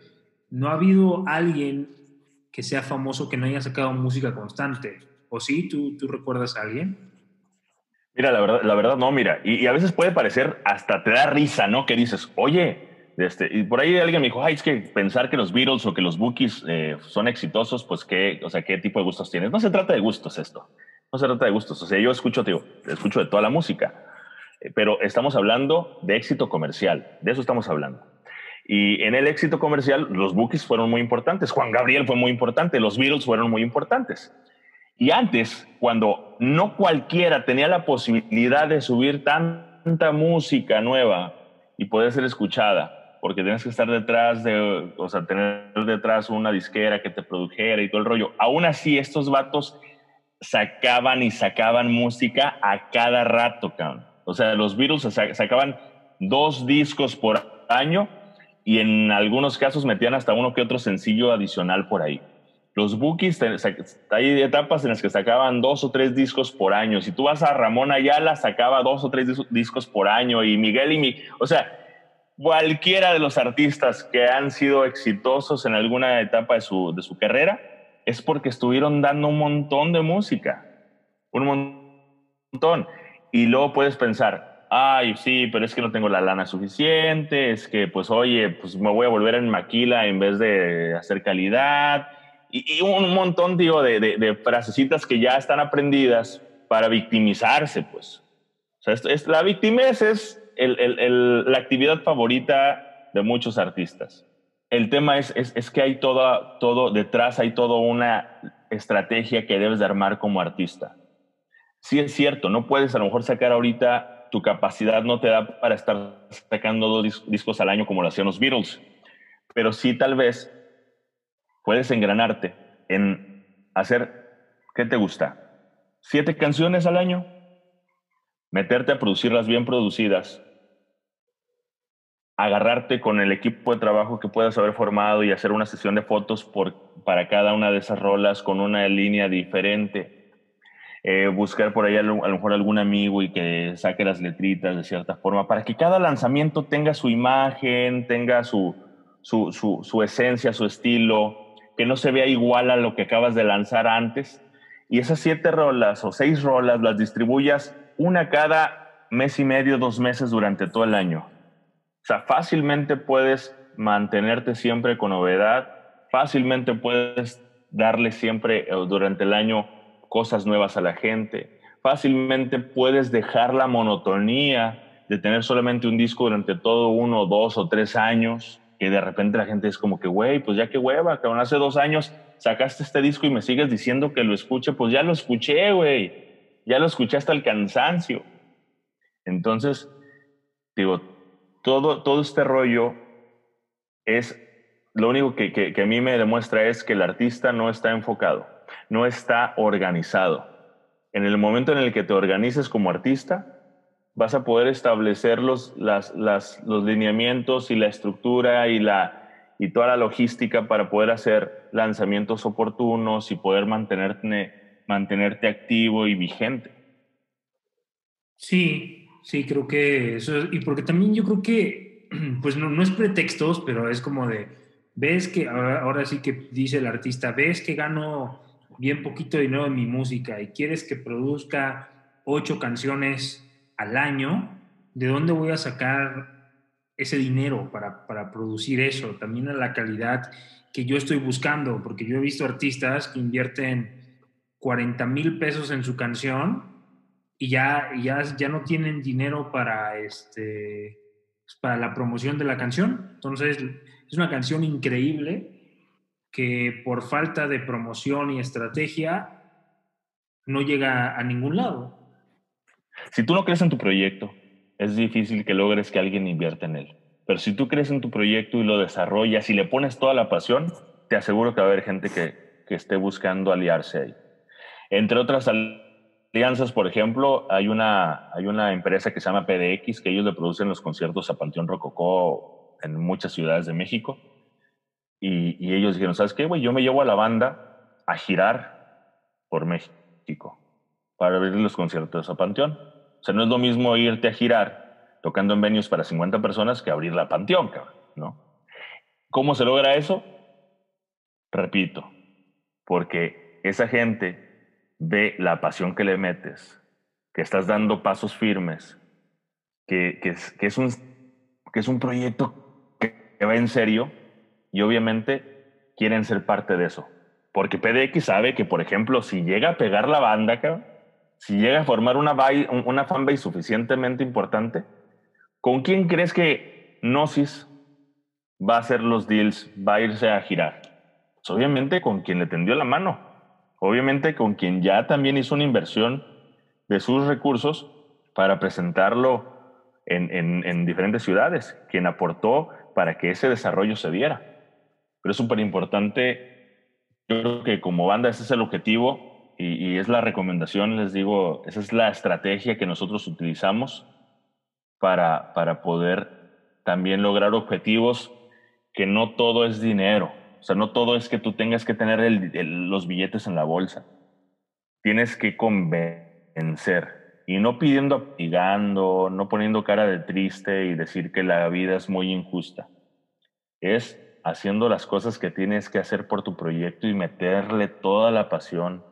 No ha habido alguien que sea famoso que no haya sacado música constante. ¿O sí? ¿Tú, tú recuerdas a alguien? Mira, la verdad, la verdad no, mira. Y, a veces puede parecer, hasta te da risa, ¿no? Que dices, oye, este, y por ahí alguien me dijo, ay, es que pensar que los Beatles o que los Bookies eh, son exitosos, pues qué, o sea, qué tipo de gustos tienes. No se trata de gustos esto no se trata de gustos. O sea, yo escucho, digo, escucho de toda la música, eh, pero estamos hablando de éxito comercial, de eso estamos hablando. Y en el éxito comercial, los Bookies fueron muy importantes, Juan Gabriel fue muy importante, los Beatles fueron muy importantes. Y antes, cuando no cualquiera tenía la posibilidad de subir tanta música nueva y poder ser escuchada, porque tienes que estar detrás de, o sea, tener detrás una disquera que te produjera y todo el rollo. Aún así, estos vatos sacaban y sacaban música a cada rato, cabrón. O sea, los Beatles sacaban dos discos por año y en algunos casos metían hasta uno que otro sencillo adicional por ahí. Los bookies, hay etapas en las que sacaban dos o tres discos por año. Si tú vas a Ramón Ayala, sacaba dos o tres discos por año y Miguel y mi, o sea, cualquiera de los artistas que han sido exitosos en alguna etapa de su, de su carrera es porque estuvieron dando un montón de música, un montón. Y luego puedes pensar, ay, sí, pero es que no tengo la lana suficiente, es que, pues, oye, pues me voy a volver en maquila en vez de hacer calidad y, un montón, digo, de, de, frasecitas que ya están aprendidas para victimizarse, pues. O sea, es, la victimez es el, el, la actividad favorita de muchos artistas. El tema es, es, es que hay toda, todo, detrás hay toda una estrategia que debes de armar como artista. Sí es cierto, no puedes a lo mejor sacar ahorita, tu capacidad no te da para estar sacando dos discos al año como lo hacían los Beatles, pero sí tal vez puedes engranarte en hacer, ¿qué te gusta? ¿Siete canciones al año? Meterte a producirlas bien producidas, agarrarte con el equipo de trabajo que puedas haber formado y hacer una sesión de fotos por, para cada una de esas rolas con una línea diferente. Eh, buscar por ahí a lo, mejor algún amigo y que saque las letritas de cierta forma para que cada lanzamiento tenga su imagen, tenga su, su, su, su esencia, su estilo, que no se vea igual a lo que acabas de lanzar antes. Y esas siete rolas o seis rolas las distribuyas una cada mes y medio, dos meses durante todo el año. O sea, fácilmente puedes mantenerte siempre con novedad, fácilmente puedes darle siempre eh, durante el año cosas nuevas a la gente, fácilmente puedes dejar la monotonía de tener solamente un disco durante todo uno, dos o tres años que de repente la gente es como que, güey, pues ya qué hueva, cabrón, hace dos años sacaste este disco y me sigues diciendo que lo escuche, pues ya lo escuché, güey, ya lo escuché hasta el cansancio. Entonces, digo, todo, todo este rollo es, lo único que, que, que a mí me demuestra es que el artista no está enfocado, no está organizado. En el momento en el que te organices como artista, vas a poder establecer los, las, las, los lineamientos y la estructura y, la, y toda la logística para poder hacer lanzamientos oportunos y poder mantenerte, mantenerte activo y vigente. Sí, sí, creo que eso es, y porque también yo creo que, [clears throat] pues no, no es pretextos, pero es como de, ves que, ahora, ahora sí que dice el artista, ves que gano bien poquito dinero en mi música y quieres que produzca ocho canciones al año, ¿de dónde voy a sacar ese dinero para, para producir eso? También a la calidad que yo estoy buscando, porque yo he visto artistas que invierten 40 mil pesos en su canción y ya, ya, ya no tienen dinero para, este, pues, para la promoción de la canción. Entonces, es una canción increíble que por falta de promoción y estrategia no llega a ningún lado. Si tú no crees en tu proyecto, es difícil que logres que alguien invierta en él. Pero si tú crees en tu proyecto y lo desarrollas y le pones toda la pasión, te aseguro que va a haber gente que, que esté buscando aliarse ahí. Entre otras alianzas, por ejemplo, hay una, hay una empresa que se llama PDX, que ellos le producen los conciertos a Panteón Rococó en muchas ciudades de México. Y, ellos dijeron, ¿sabes qué, güey? Yo me llevo a la banda a girar por México para abrir los conciertos a Panteón. O sea, no es lo mismo irte a girar tocando en venues para 50 personas que abrir la Panteón, ¿no? ¿Cómo se logra eso? Repito, porque esa gente ve la pasión que le metes, que estás dando pasos firmes, que, que, es, que, es, un, que es un proyecto que, va en serio y obviamente quieren ser parte de eso. Porque PDX sabe que, por ejemplo, si llega a pegar la banda, si llega a formar una, una fanbase suficientemente importante, ¿con quién crees que Gnosis va a hacer los deals, va a irse a girar? Pues obviamente con quien le tendió la mano, obviamente con quien ya también hizo una inversión de sus recursos para presentarlo en, en, en diferentes ciudades, quien aportó para que ese desarrollo se diera. Pero es súper importante, yo creo que como banda ese es el objetivo, y, es la recomendación, les digo, esa es la estrategia que nosotros utilizamos para, para poder también lograr objetivos que no todo es dinero. O sea, no todo es que tú tengas que tener los billetes en la bolsa. Tienes que convencer. Y no pidiendo, pigando, no poniendo cara de triste y decir que la vida es muy injusta. Es haciendo las cosas que tienes que hacer por tu proyecto y meterle toda la pasión.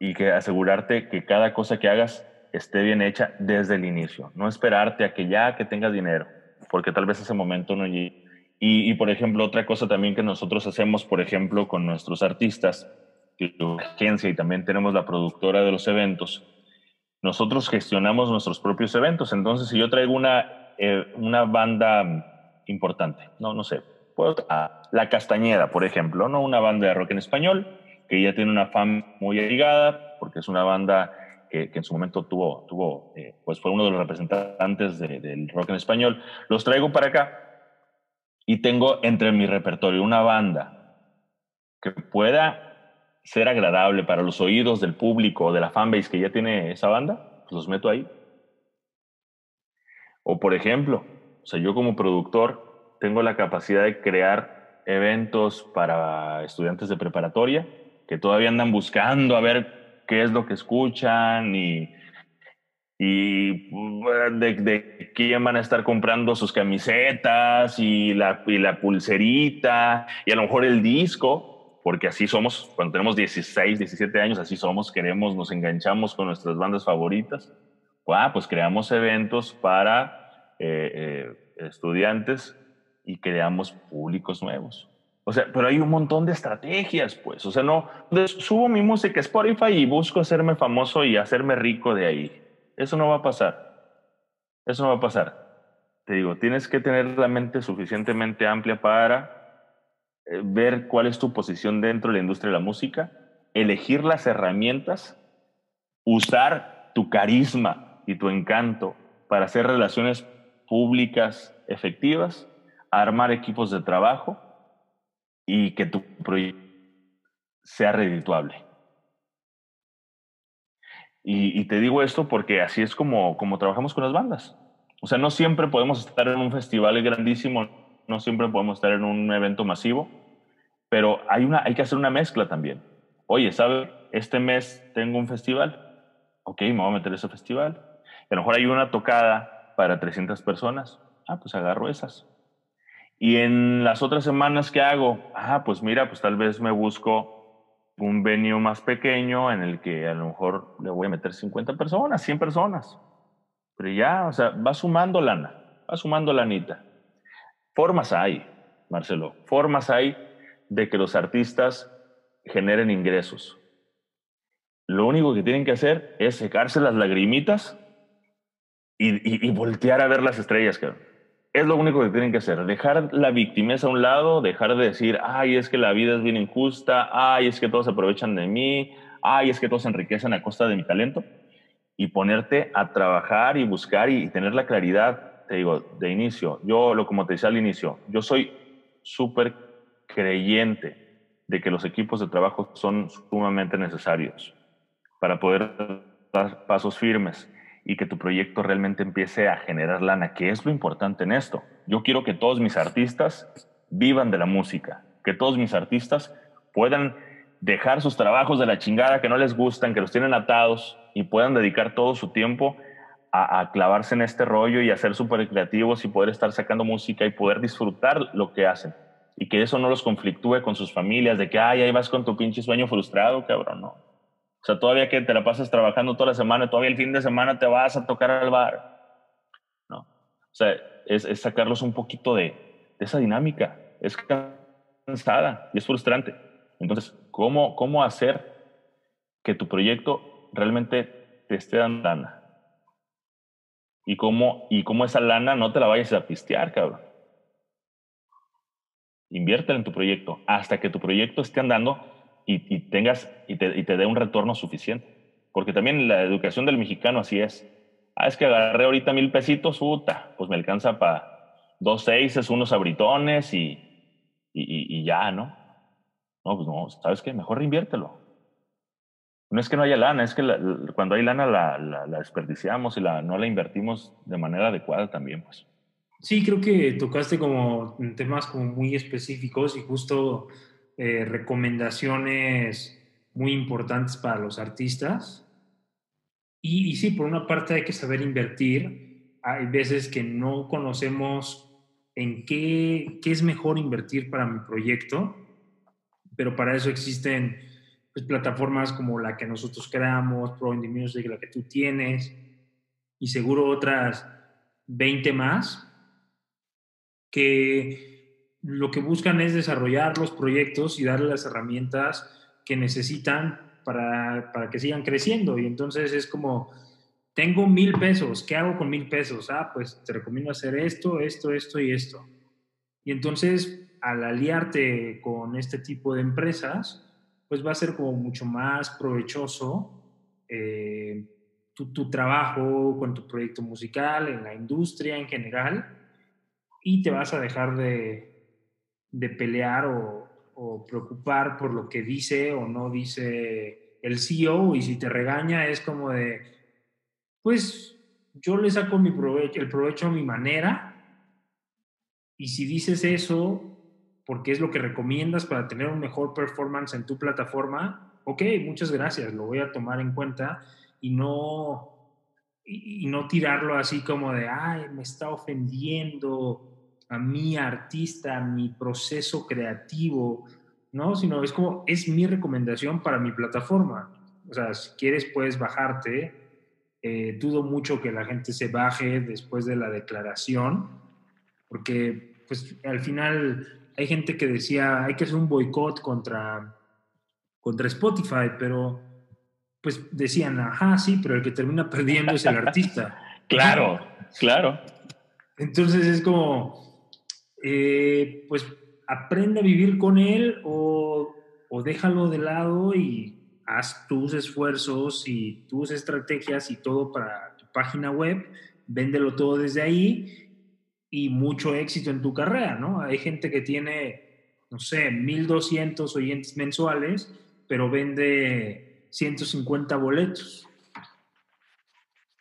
Y que asegurarte que cada cosa que hagas esté bien hecha desde el inicio. No esperarte a que ya que tengas dinero, porque tal vez ese momento no llegue y, por ejemplo, otra cosa también que nosotros hacemos, por ejemplo, con nuestros artistas, la agencia y también tenemos la productora de los eventos, nosotros gestionamos nuestros propios eventos. Entonces, si yo traigo una, eh, una banda importante, no, no sé, puedo, La Castañeda, por ejemplo, ¿no? una banda de rock en español, que ya tiene una fan muy ligada, porque es una banda que, en su momento tuvo, tuvo eh, pues fue uno de los representantes del rock en español. Los traigo para acá y tengo entre mi repertorio una banda que pueda ser agradable para los oídos del público o de la fanbase que ya tiene esa banda, pues los meto ahí. O por ejemplo, o sea, yo como productor tengo la capacidad de crear eventos para estudiantes de preparatoria que todavía andan buscando a ver qué es lo que escuchan y y de, de, quién van a estar comprando sus camisetas y la, y la pulserita y a lo mejor el disco, porque así somos, cuando tenemos 16, 17 años, así somos, queremos, nos enganchamos con nuestras bandas favoritas. Ah, pues creamos eventos para eh, eh, estudiantes y creamos públicos nuevos. O sea, pero hay un montón de estrategias, pues. O sea, no, subo mi música a Spotify y busco hacerme famoso y hacerme rico de ahí eso no va a pasar. Eso no va a pasar. Te digo, tienes que tener la mente suficientemente amplia para eh, ver cuál es tu posición dentro de la industria de la música, elegir las herramientas, usar tu carisma y tu encanto para hacer relaciones públicas efectivas, armar equipos de trabajo y que tu proyecto sea redituable. Y, te digo esto porque así es como, como trabajamos con las bandas. O sea, no siempre podemos estar en un festival grandísimo, no siempre podemos estar en un evento masivo, pero hay, una, hay que hacer una mezcla también. Oye, ¿sabe? Este mes tengo un festival. Ok, me voy a meter a ese festival. a lo mejor hay una tocada para 300 personas. Ah, pues agarro esas. Y en las otras semanas que hago, ah, pues mira, pues tal vez me busco un venue más pequeño en el que a lo mejor le voy a meter 50 personas, 100 personas. Pero ya, o sea, va sumando lana, va sumando lanita. Formas hay, Marcelo, formas hay de que los artistas generen ingresos. Lo único que tienen que hacer es secarse las lagrimitas y, y, voltear a ver las estrellas, cabrón. Es lo único que tienen que hacer, dejar la victimeza a un lado, dejar de decir, ay, es que la vida es bien injusta, ay, es que todos se aprovechan de mí, ay, es que todos se enriquecen a costa de mi talento, y ponerte a trabajar y buscar y, tener la claridad, te digo, de inicio. Yo, lo como te decía al inicio, yo soy súper creyente de que los equipos de trabajo son sumamente necesarios para poder dar pasos firmes y que tu proyecto realmente empiece a generar lana, que es lo importante en esto. Yo quiero que todos mis artistas vivan de la música, que todos mis artistas puedan dejar sus trabajos de la chingada que no les gustan, que los tienen atados y puedan dedicar todo su tiempo a, clavarse en este rollo y a ser súper creativos y poder estar sacando música y poder disfrutar lo que hacen. Y que eso no los conflictúe con sus familias, de que, ay, ahí vas con tu pinche sueño frustrado, cabrón, no. O sea, todavía que te la pasas trabajando toda la semana, todavía el fin de semana te vas a tocar al bar. ¿no? O sea, es, sacarlos un poquito de, de, esa dinámica. Es cansada y es frustrante. Entonces, ¿cómo, ¿cómo hacer que tu proyecto realmente te esté dando lana? Y cómo, y cómo esa lana no te la vayas a pistear, cabrón. Inviértela en tu proyecto hasta que tu proyecto esté andando y, tengas y te, y te dé un retorno suficiente. Porque también la educación del mexicano así es. Ah, es que agarré ahorita mil pesitos, puta, pues me alcanza para dos seises, unos abritones y, y, y, ya, ¿no? No, pues no, ¿sabes qué? Mejor reinviértelo. No es que no haya lana, es que cuando hay lana la, la, desperdiciamos y la, no la invertimos de manera adecuada también, pues. Sí, creo que tocaste como temas como muy específicos y justo eh, recomendaciones muy importantes para los artistas. Y, y, sí, por una parte hay que saber invertir. Hay veces que no conocemos en qué, qué es mejor invertir para mi proyecto, pero para eso existen pues, plataformas como la que nosotros creamos, Pro Indie Music, la que tú tienes, y seguro otras 20 más, que lo que buscan es desarrollar los proyectos y darle las herramientas que necesitan para, para que sigan creciendo. Y entonces es como, tengo mil pesos, ¿qué hago con mil pesos? Ah, pues te recomiendo hacer esto, esto, esto y esto. Y entonces, al aliarte con este tipo de empresas, pues va a ser como mucho más provechoso eh, tu, tu, trabajo con tu proyecto musical, en la industria en general, y te vas a dejar de, de pelear o, o preocupar por lo que dice o no dice el CEO y si te regaña es como de, pues yo le saco mi provecho, el provecho a mi manera y si dices eso porque es lo que recomiendas para tener un mejor performance en tu plataforma, ok, muchas gracias, lo voy a tomar en cuenta y no, y, y no tirarlo así como de, ay, me está ofendiendo a mi artista, a mi proceso creativo, ¿no? Sino es como, es mi recomendación para mi plataforma. O sea, si quieres puedes bajarte. Eh, dudo mucho que la gente se baje después de la declaración, porque pues al final hay gente que decía, hay que hacer un boicot contra, contra Spotify, pero pues decían, ajá, sí, pero el que termina perdiendo es el artista. [laughs] claro, claro. Entonces es como, eh, pues aprende a vivir con él o, o, déjalo de lado y haz tus esfuerzos y tus estrategias y todo para tu página web, véndelo todo desde ahí y mucho éxito en tu carrera, ¿no? Hay gente que tiene, no sé, 1200 oyentes mensuales, pero vende 150 boletos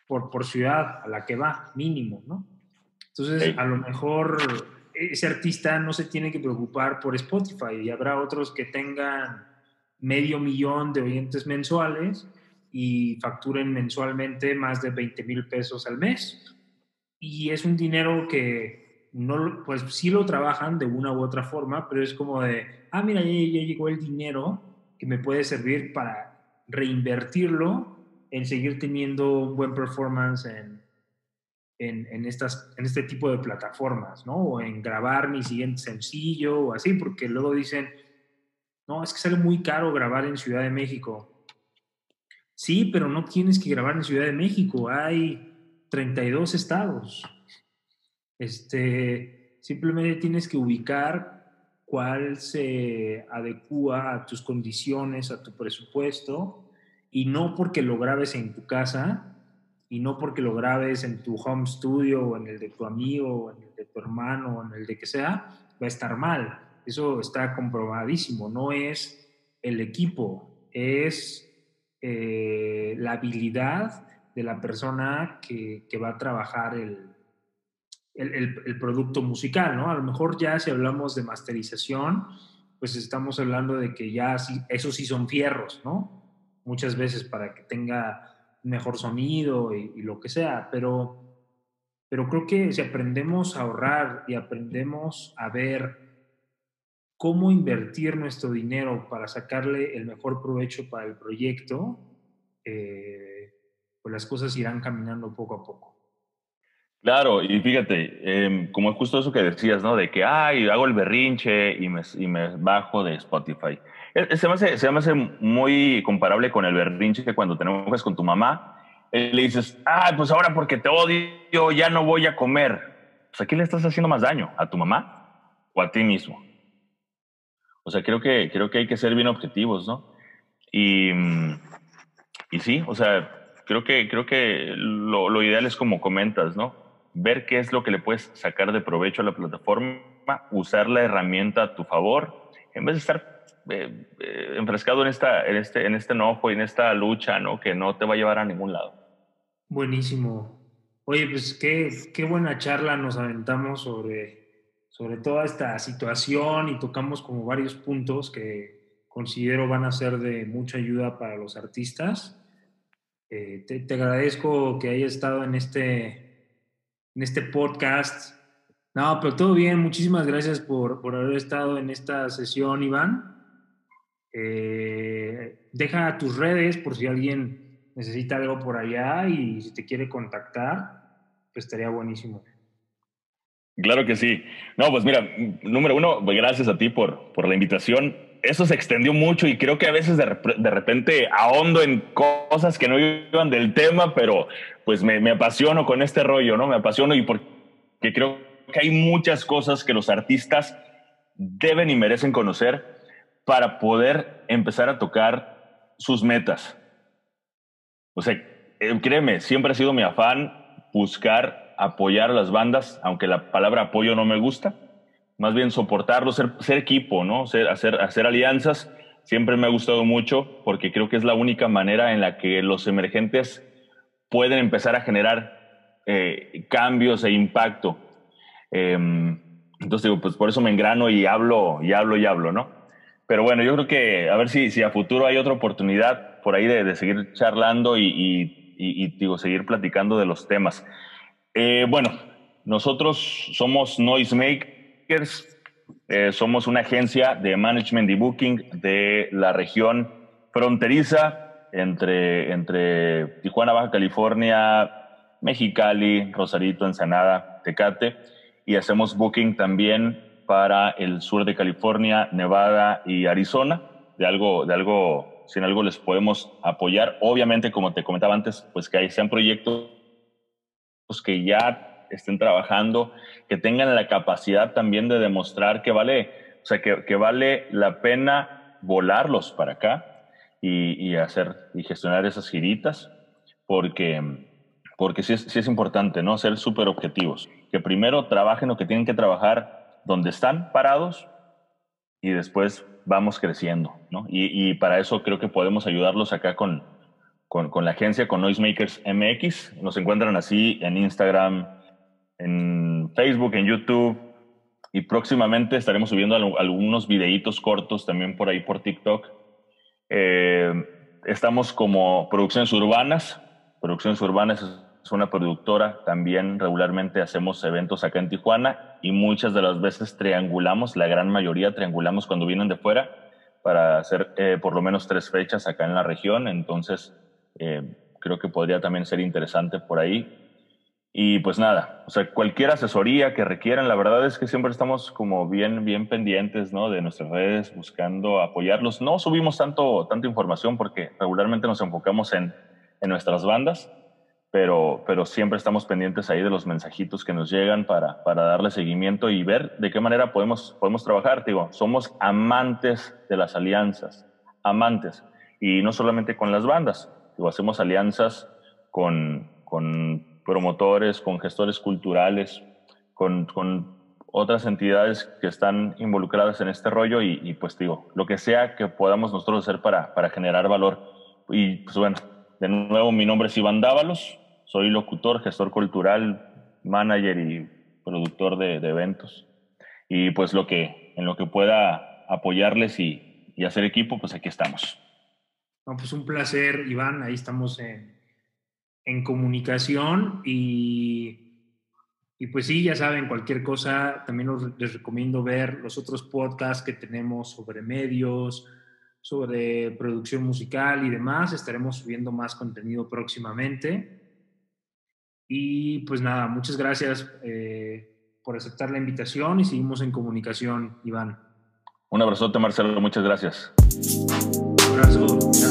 por, por ciudad a la que va, mínimo, ¿no? Entonces, a lo mejor ese artista no se tiene que preocupar por Spotify y habrá otros que tengan medio millón de oyentes mensuales y facturen mensualmente más de 20 mil pesos al mes. Y es un dinero que no, pues sí lo trabajan de una u otra forma, pero es como de, ah, mira, ya, llegó el dinero que me puede servir para reinvertirlo en seguir teniendo buen performance en, en, estas, en este tipo de plataformas, ¿no? O en grabar mi siguiente sencillo o así, porque luego dicen, no, es que sale muy caro grabar en Ciudad de México. Sí, pero no tienes que grabar en Ciudad de México, hay 32 estados. Este, simplemente tienes que ubicar cuál se adecua a tus condiciones, a tu presupuesto, y no porque lo grabes en tu casa, y no porque lo grabes en tu home studio o en el de tu amigo o en el de tu hermano o en el de que sea, va a estar mal. Eso está comprobadísimo. No es el equipo, es eh, la habilidad de la persona que, que va a trabajar el, el, el, producto musical, ¿no? A lo mejor ya si hablamos de masterización, pues estamos hablando de que ya sí, esos sí son fierros, ¿no? Muchas veces para que tenga mejor sonido y, lo que sea, pero, pero creo que si aprendemos a ahorrar y aprendemos a ver cómo invertir nuestro dinero para sacarle el mejor provecho para el proyecto, eh, pues las cosas irán caminando poco a poco. Claro, y fíjate, eh, como es justo eso que decías, ¿no? De que, ay, hago el berrinche y me, y me bajo de Spotify. Eh, se me, hace, se me muy comparable con el berrinche que cuando te enojas con tu mamá, eh, le dices, ah, pues ahora porque te odio ya no voy a comer. Pues aquí le estás haciendo más daño, a tu mamá o a ti mismo. O sea, creo que, creo que hay que ser bien objetivos, ¿no? Y, mm, y sí, o sea, creo que, creo que lo ideal es como comentas, ¿no? Ver qué es lo que le puedes sacar de provecho a la plataforma, usar la herramienta a tu favor, en vez de estar eh, eh, enfrescado en, esta, en, este, en este enojo y en esta lucha, ¿no? Que no te va a llevar a ningún lado. Buenísimo. Oye, pues qué, qué buena charla nos aventamos sobre, sobre toda esta situación y tocamos como varios puntos que considero van a ser de mucha ayuda para los artistas. Eh, te, te, agradezco que hayas estado en este, en este podcast. No, pero todo bien. Muchísimas gracias por, por haber estado en esta sesión, Iván. Eh, deja tus redes por si alguien necesita algo por allá y si te quiere contactar, pues estaría buenísimo. Claro que sí. No, pues mira, número uno, gracias a ti por, por la invitación. Eso se extendió mucho y creo que a veces de, de repente ahondo en cosas que no iban del tema, pero pues me, me, apasiono con este rollo, ¿no? Me apasiono y porque creo que hay muchas cosas que los artistas deben y merecen conocer para poder empezar a tocar sus metas. O sea, eh, créeme, siempre ha sido mi afán buscar apoyar a las bandas, aunque la palabra apoyo no me gusta, más bien soportarlo, ser, ser equipo, ¿no? Ser, hacer, hacer alianzas. Siempre me ha gustado mucho porque creo que es la única manera en la que los emergentes pueden empezar a generar eh, cambios e impacto. Em, entonces digo, pues por eso me engrano y hablo y hablo y hablo, ¿no? Pero bueno, yo creo que a ver si, si a futuro hay otra oportunidad por ahí de, de seguir charlando y, y, y, digo, seguir platicando de los temas. Eh, bueno, nosotros somos Noisemakers, eh, somos una agencia de management y booking de la región fronteriza entre, entre Tijuana, Baja California, Mexicali, Rosarito, Ensenada, Tecate, y hacemos booking también para el sur de California, Nevada y Arizona. De algo, de algo, si en algo les podemos apoyar. Obviamente, como te comentaba antes, pues que sean proyectos que ya estén trabajando, que tengan la capacidad también de demostrar que vale, o sea, que, que vale la pena volarlos para acá y, hacer y gestionar esas giritas, porque, porque sí es, sí es importante, ¿no? Ser súper objetivos. Que primero trabajen lo que tienen que trabajar donde están parados y después vamos creciendo, ¿no? Y, para eso creo que podemos ayudarlos acá con, con, la agencia, con Noisemakers MX. Nos encuentran así en Instagram, en Facebook, en YouTube. Y próximamente estaremos subiendo algunos videitos cortos también por ahí por TikTok. Eh, estamos como Producciones Urbanas. Producciones Urbanas es una productora, también regularmente hacemos eventos acá en Tijuana y muchas de las veces triangulamos, la gran mayoría triangulamos cuando vienen de fuera para hacer eh, por lo menos tres fechas acá en la región, entonces eh, creo que podría también ser interesante por ahí. Y pues nada, o sea, cualquier asesoría que requieran, la verdad es que siempre estamos como bien, bien pendientes, ¿no? De nuestras redes, buscando apoyarlos. No subimos tanto, tanta información porque regularmente nos enfocamos en, en nuestras bandas, pero, pero siempre estamos pendientes ahí de los mensajitos que nos llegan para, para darle seguimiento y ver de qué manera podemos, podemos trabajar. Digo, somos amantes de las alianzas, amantes, y no solamente con las bandas, digo, hacemos alianzas con, con promotores, con gestores culturales, con, con, otras entidades que están involucradas en este rollo y, y, pues digo, lo que sea que podamos nosotros hacer para, para generar valor. Y pues bueno, de nuevo, mi nombre es Iván Dávalos, soy locutor, gestor cultural, manager y productor de, eventos. Y pues lo que, en lo que pueda apoyarles y, y, hacer equipo, pues aquí estamos. No, pues un placer, Iván. Ahí estamos en, en comunicación y, y, pues sí, ya saben, cualquier cosa, también les recomiendo ver los otros podcasts que tenemos sobre medios, sobre producción musical y demás. Estaremos subiendo más contenido próximamente. Y pues nada, muchas gracias eh, por aceptar la invitación y seguimos en comunicación, Iván. Un abrazote, Marcelo. Muchas gracias. Un abrazo.